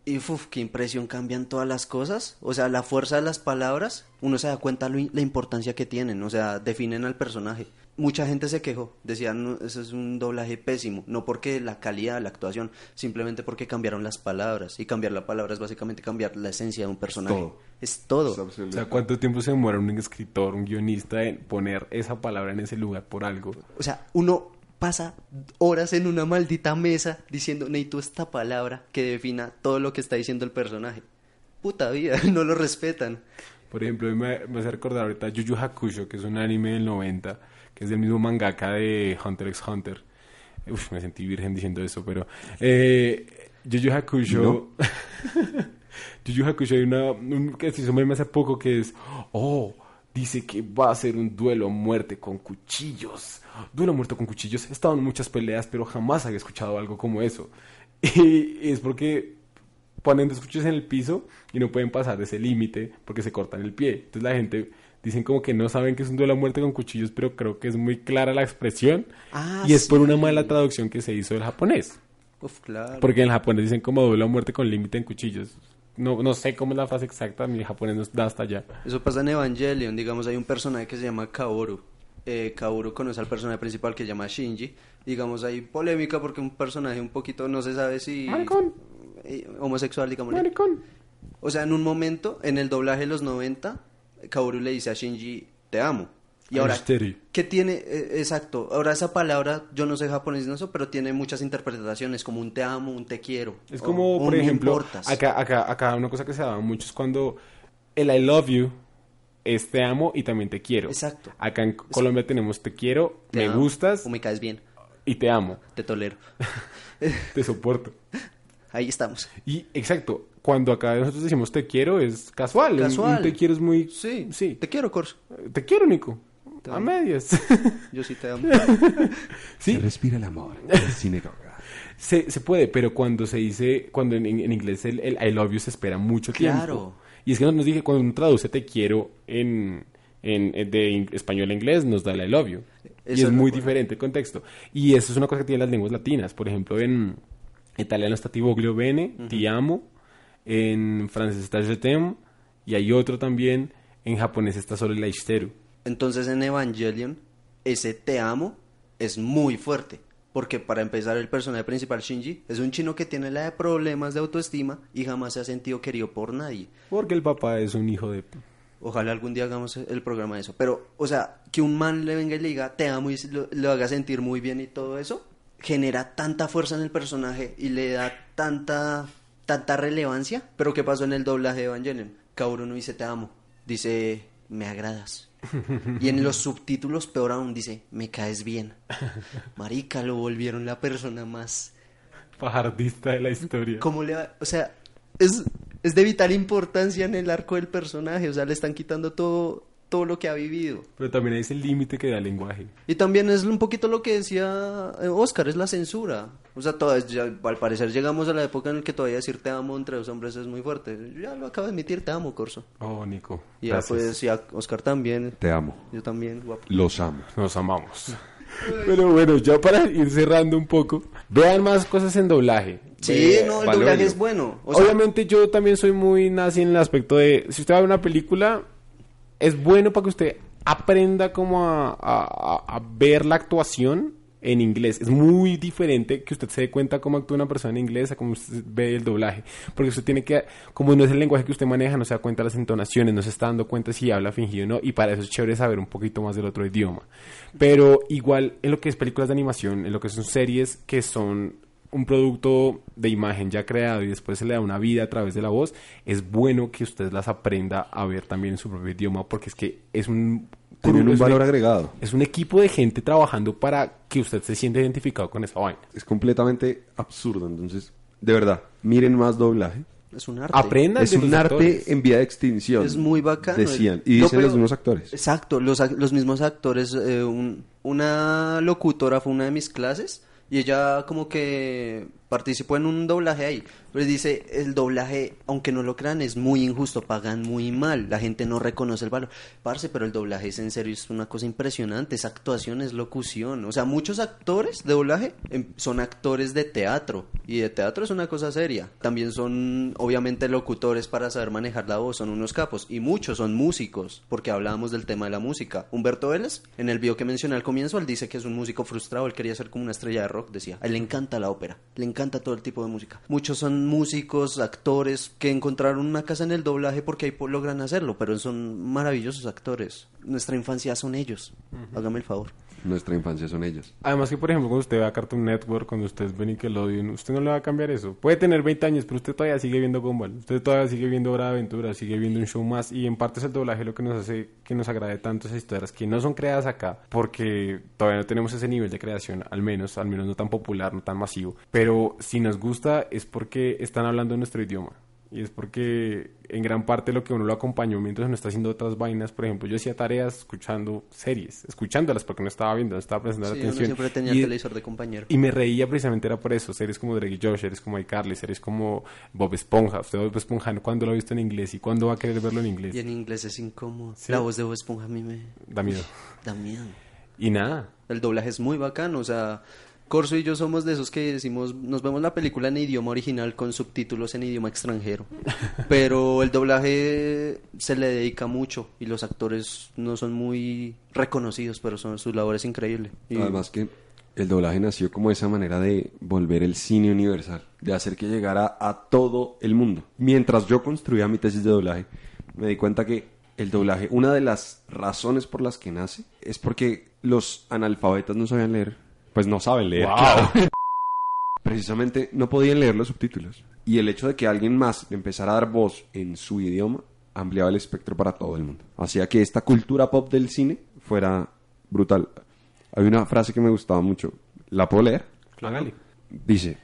Y uf, qué impresión cambian todas las cosas. O sea, la fuerza de las palabras, uno se da cuenta lo la importancia que tienen. O sea, definen al personaje. Mucha gente se quejó, decían, "No, eso es un doblaje pésimo. No porque la calidad de la actuación, simplemente porque cambiaron las palabras. Y cambiar la palabra es básicamente cambiar la esencia de un personaje. todo. Es todo. Es O sea, ¿cuánto tiempo se demora un escritor, un guionista en poner esa palabra en ese lugar por algo? O sea, uno pasa horas en una maldita mesa diciendo, necesito esta palabra que defina todo lo que está diciendo el personaje. Puta vida, no lo respetan. Por ejemplo, me, me hace recordar ahorita Yu Yu Hakusho, que es un anime del 90, que es del mismo mangaka de Hunter x Hunter. Uf, me sentí virgen diciendo eso, pero... Eh, Yu Yu Hakusho... Yu Yu Hakusho hay una... Un, que se hizo meme hace poco que es... Oh, dice que va a ser un duelo a muerte con cuchillos. Duelo a muerte con cuchillos. He estado en muchas peleas, pero jamás había escuchado algo como eso. Y es porque ponen dos cuchillos en el piso y no pueden pasar de ese límite porque se cortan el pie. Entonces la gente dicen como que no saben que es un duelo a muerte con cuchillos, pero creo que es muy clara la expresión Ah, y es por una mala traducción que se hizo del japonés. Uf, claro. Porque en el japonés dicen como duelo a muerte con límite en cuchillos. No, no sé cómo es la frase exacta, mi japonés no da hasta allá. Eso pasa en Evangelion, digamos, hay un personaje que se llama Kaoru. Eh, Kaoru conoce al personaje principal que se llama Shinji. Digamos, hay polémica porque un personaje un poquito no se sabe si... Maricón. eh, homosexual, digamos. Maricón. O sea, en un momento, en el doblaje de los 90, Kaoru le dice a Shinji, te amo. Y ahora. ¿qué tiene? eh, exacto. Ahora esa palabra, yo no sé japonés, no sé, pero tiene muchas interpretaciones, como un te amo, un te quiero. Es como, por me ejemplo, importas. acá, acá, acá una cosa que se daba mucho es cuando el I love you es te amo y también te quiero. Exacto. Acá en Colombia tenemos te quiero, Te me amo, gustas O me caes bien, y te amo, te tolero. te soporto. Ahí estamos. Y exacto, cuando acá nosotros decimos te quiero es casual. Casual. Un te quiero es muy... Sí, sí. Te quiero, Corso. Te quiero, Nico. Te A amo. medias. Yo sí te amo. sí, Se respira el amor. Gaga. se, se puede, pero cuando se dice, cuando en, en inglés el, el I love you se espera mucho tiempo. Claro. Y es que nos dije, cuando uno traduce te quiero en, en, en- de in- español a inglés, nos da el I love you. y Eso es muy diferente el contexto. Y eso es una cosa que tienen las lenguas latinas. Por ejemplo, en italiano está ti voglio bene, ti amo. En francés está je t'aime. Y hay otro también. En japonés está solo el aishiteru. Entonces en Evangelion, ese te amo es muy fuerte. Porque para empezar, el personaje principal, Shinji, es un chino que tiene la de problemas de autoestima y jamás se ha sentido querido por nadie. Porque el papá es un hijo de... Ojalá algún día hagamos el programa de eso. Pero, o sea, que un man le venga y le diga te amo y lo, lo haga sentir muy bien y todo eso, genera tanta fuerza en el personaje y le da tanta tanta relevancia. Pero ¿qué pasó en el doblaje de Evangelion? Kaoru no dice te amo, dice me agradas. Y en los subtítulos, peor aún, dice me caes bien. Marica, lo volvieron la persona más Fajardista de la historia. ¿Cómo le va? O sea, es, es de vital importancia en el arco del personaje. O sea, le están quitando todo, todo lo que ha vivido. Pero también es el límite que da el lenguaje. Y también es un poquito lo que decía eh, Oscar, es la censura. O sea, todas, ya, al parecer llegamos a la época en la que todavía decir te amo entre dos hombres es muy fuerte. Yo ya lo acabo de admitir, te amo, Corso. Oh, Nico. Y ya gracias. pues, ya Oscar también. Te amo. Yo también, guapo. Los amo. Nos amamos. Pero bueno, ya para ir cerrando un poco, vean más cosas en doblaje. Sí, no, el doblaje es bueno. O sea, Obviamente yo también soy muy nazi en el aspecto de, si usted va a ver una película, es bueno para que usted aprenda como a, a- a- a ver la actuación en inglés. Es muy diferente que usted se dé cuenta cómo actúa una persona en inglés a cómo usted ve el doblaje. Porque usted tiene que, como no es el lenguaje que usted maneja, no se da cuenta de las entonaciones, no se está dando cuenta si habla fingido o no. Y para eso es chévere saber un poquito más del otro idioma. Pero igual en lo que es películas de animación, en lo que son series que son un producto de imagen ya creado y después se le da una vida a través de la voz, es bueno que usted las aprenda a ver también en su propio idioma porque es que es un... Tienen un es valor agregado. Es un equipo de gente trabajando para que usted se sienta identificado con esa vaina. Es completamente absurdo. Entonces, de verdad, miren más doblaje. es un arte. Aprenda Es de un los arte actores. en vía de extinción. Es muy bacano. Decían. Y No, dicen los mismos actores. Exacto, los, los mismos actores. eh, un- una locutora fue una de mis clases y ella como que participó en un doblaje ahí. Pero dice, el doblaje, aunque no lo crean, es muy injusto, pagan muy mal, la gente no reconoce el valor. Parce, pero el doblaje es en serio, es una cosa impresionante, es actuación, es locución. O sea, muchos actores de doblaje em, son actores de teatro y de teatro es una cosa seria. También son, obviamente, locutores para saber manejar la voz, son unos capos. Y muchos son músicos, porque hablábamos del tema de la música. Humberto Vélez, en el video que mencioné al comienzo, él dice que es un músico frustrado, él quería ser como una estrella de rock, decía. A él le encanta la ópera, le encanta todo el tipo de música. Muchos son músicos, actores, que encontraron una casa en el doblaje porque ahí logran hacerlo, pero son maravillosos actores. Nuestra infancia son ellos. Hágame el favor. Nuestra infancia son ellos. Además que, por ejemplo, cuando usted ve a Cartoon Network, cuando usted ve Nickelodeon, usted no le va a cambiar eso. Puede tener 20 años, pero usted todavía sigue viendo Gumball. Usted todavía sigue viendo Hora de Aventura, sigue viendo un show más. Y en parte es el doblaje lo que nos hace que nos agrade tanto esas historias que no son creadas acá, porque todavía no tenemos ese nivel de creación, al menos, al menos no tan popular, no tan masivo. Pero si nos gusta es porque están hablando nuestro idioma. Y es porque en gran parte lo que uno lo acompañó mientras uno está haciendo otras vainas. Por ejemplo, yo hacía tareas escuchando series, escuchándolas porque no estaba viendo, no estaba prestando Sí, uno atención. siempre tenía Y- televisor de compañero. y me reía precisamente era por eso, series como Drake y Josh, series como iCarly, series como Bob Esponja. Usted Bob Esponja, ¿cuándo lo ha visto en inglés y cuándo va a querer verlo en inglés? Y en inglés es incómodo. Sí. La voz de Bob Esponja a mí me Da miedo. da miedo. Y nada, El doblaje es muy bacano, o sea, Corso y yo somos de esos que decimos, nos vemos la película en idioma original con subtítulos en idioma extranjero. Pero el doblaje se le dedica mucho y los actores no son muy reconocidos, pero son, su labor es increíble. Y- Además que el doblaje nació como esa manera de volver el cine universal, de hacer que llegara a todo el mundo. Mientras yo construía mi tesis de doblaje, me di cuenta que el doblaje, una de las razones por las que nace, es porque los analfabetas no sabían leer. Pues no saben leer. Wow. claro. Precisamente no podían leer los subtítulos. Y el hecho de que alguien más empezara a dar voz en su idioma ampliaba el espectro para todo el mundo. Hacía que esta cultura pop del cine fuera brutal. Hay una frase que me gustaba mucho. ¿La puedo leer? Dice,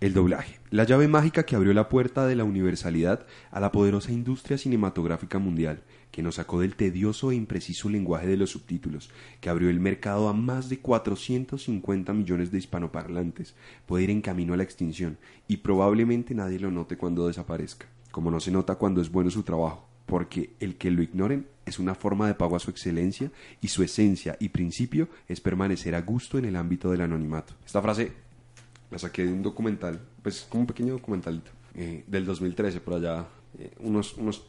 el doblaje, la llave mágica que abrió la puerta de la universalidad a la poderosa industria cinematográfica mundial, que nos sacó del tedioso e impreciso lenguaje de los subtítulos, que abrió el mercado a más de 450 millones de hispanoparlantes, puede ir en camino a la extinción, y probablemente nadie lo note cuando desaparezca, como no se nota cuando es bueno su trabajo, porque el que lo ignoren es una forma de pago a su excelencia y su esencia y principio es permanecer a gusto en el ámbito del anonimato. Esta frase la saqué de un documental, pues como un pequeño documentalito, eh, del 2013 por allá. eh, unos, unos,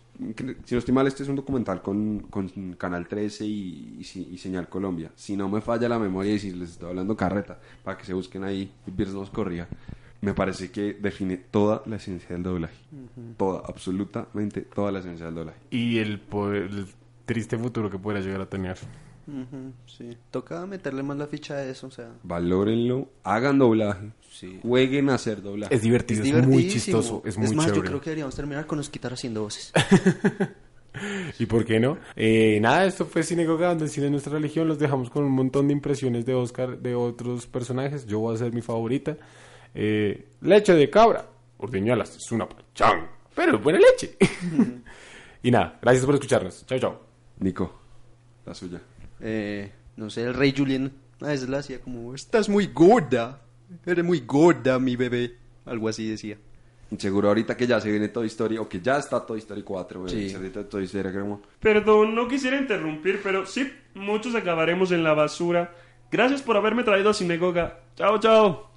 si no estoy mal, este es un documental con, con Canal 13 y, y, Señal Colombia. Si no me falla la memoria y si les estoy hablando carreta, para que se busquen ahí y Pierce nos corría. Me parece que define toda la esencia del doblaje. Toda, absolutamente toda la esencia del doblaje. Y el, poder- el triste futuro que pudiera llegar a tener. Sí. Toca meterle más la ficha a eso, o sea. Valórenlo, hagan doblaje, Sí. jueguen a hacer doblaje. Es divertido, Es es, muy chistoso, es muy más, yo creo que deberíamos terminar con Osquitar haciendo voces. ¿Y por qué no? Eh, nada, esto fue Cinegoga, donde el cine es nuestra religión. Los dejamos con un montón de impresiones de Oscar de otros personajes. Yo voy a hacer mi favorita. Eh, leche de cabra. Ordeñalas, es una pachán. Pero es buena leche. y nada, gracias por escucharnos. Chao, chao. Nico, la suya. Eh, no sé, el rey Julien a veces la hacía como, estás muy gorda, eres muy gorda, mi bebé. Algo así decía. Seguro ahorita que ya se viene Toy Story, o que ya está Toy Story 4, güey. Sí. Ahorita Toy Story como... Perdón, no quisiera interrumpir, pero sí, muchos acabaremos en la basura. Gracias por haberme traído a Sinagoga. Chao, chao.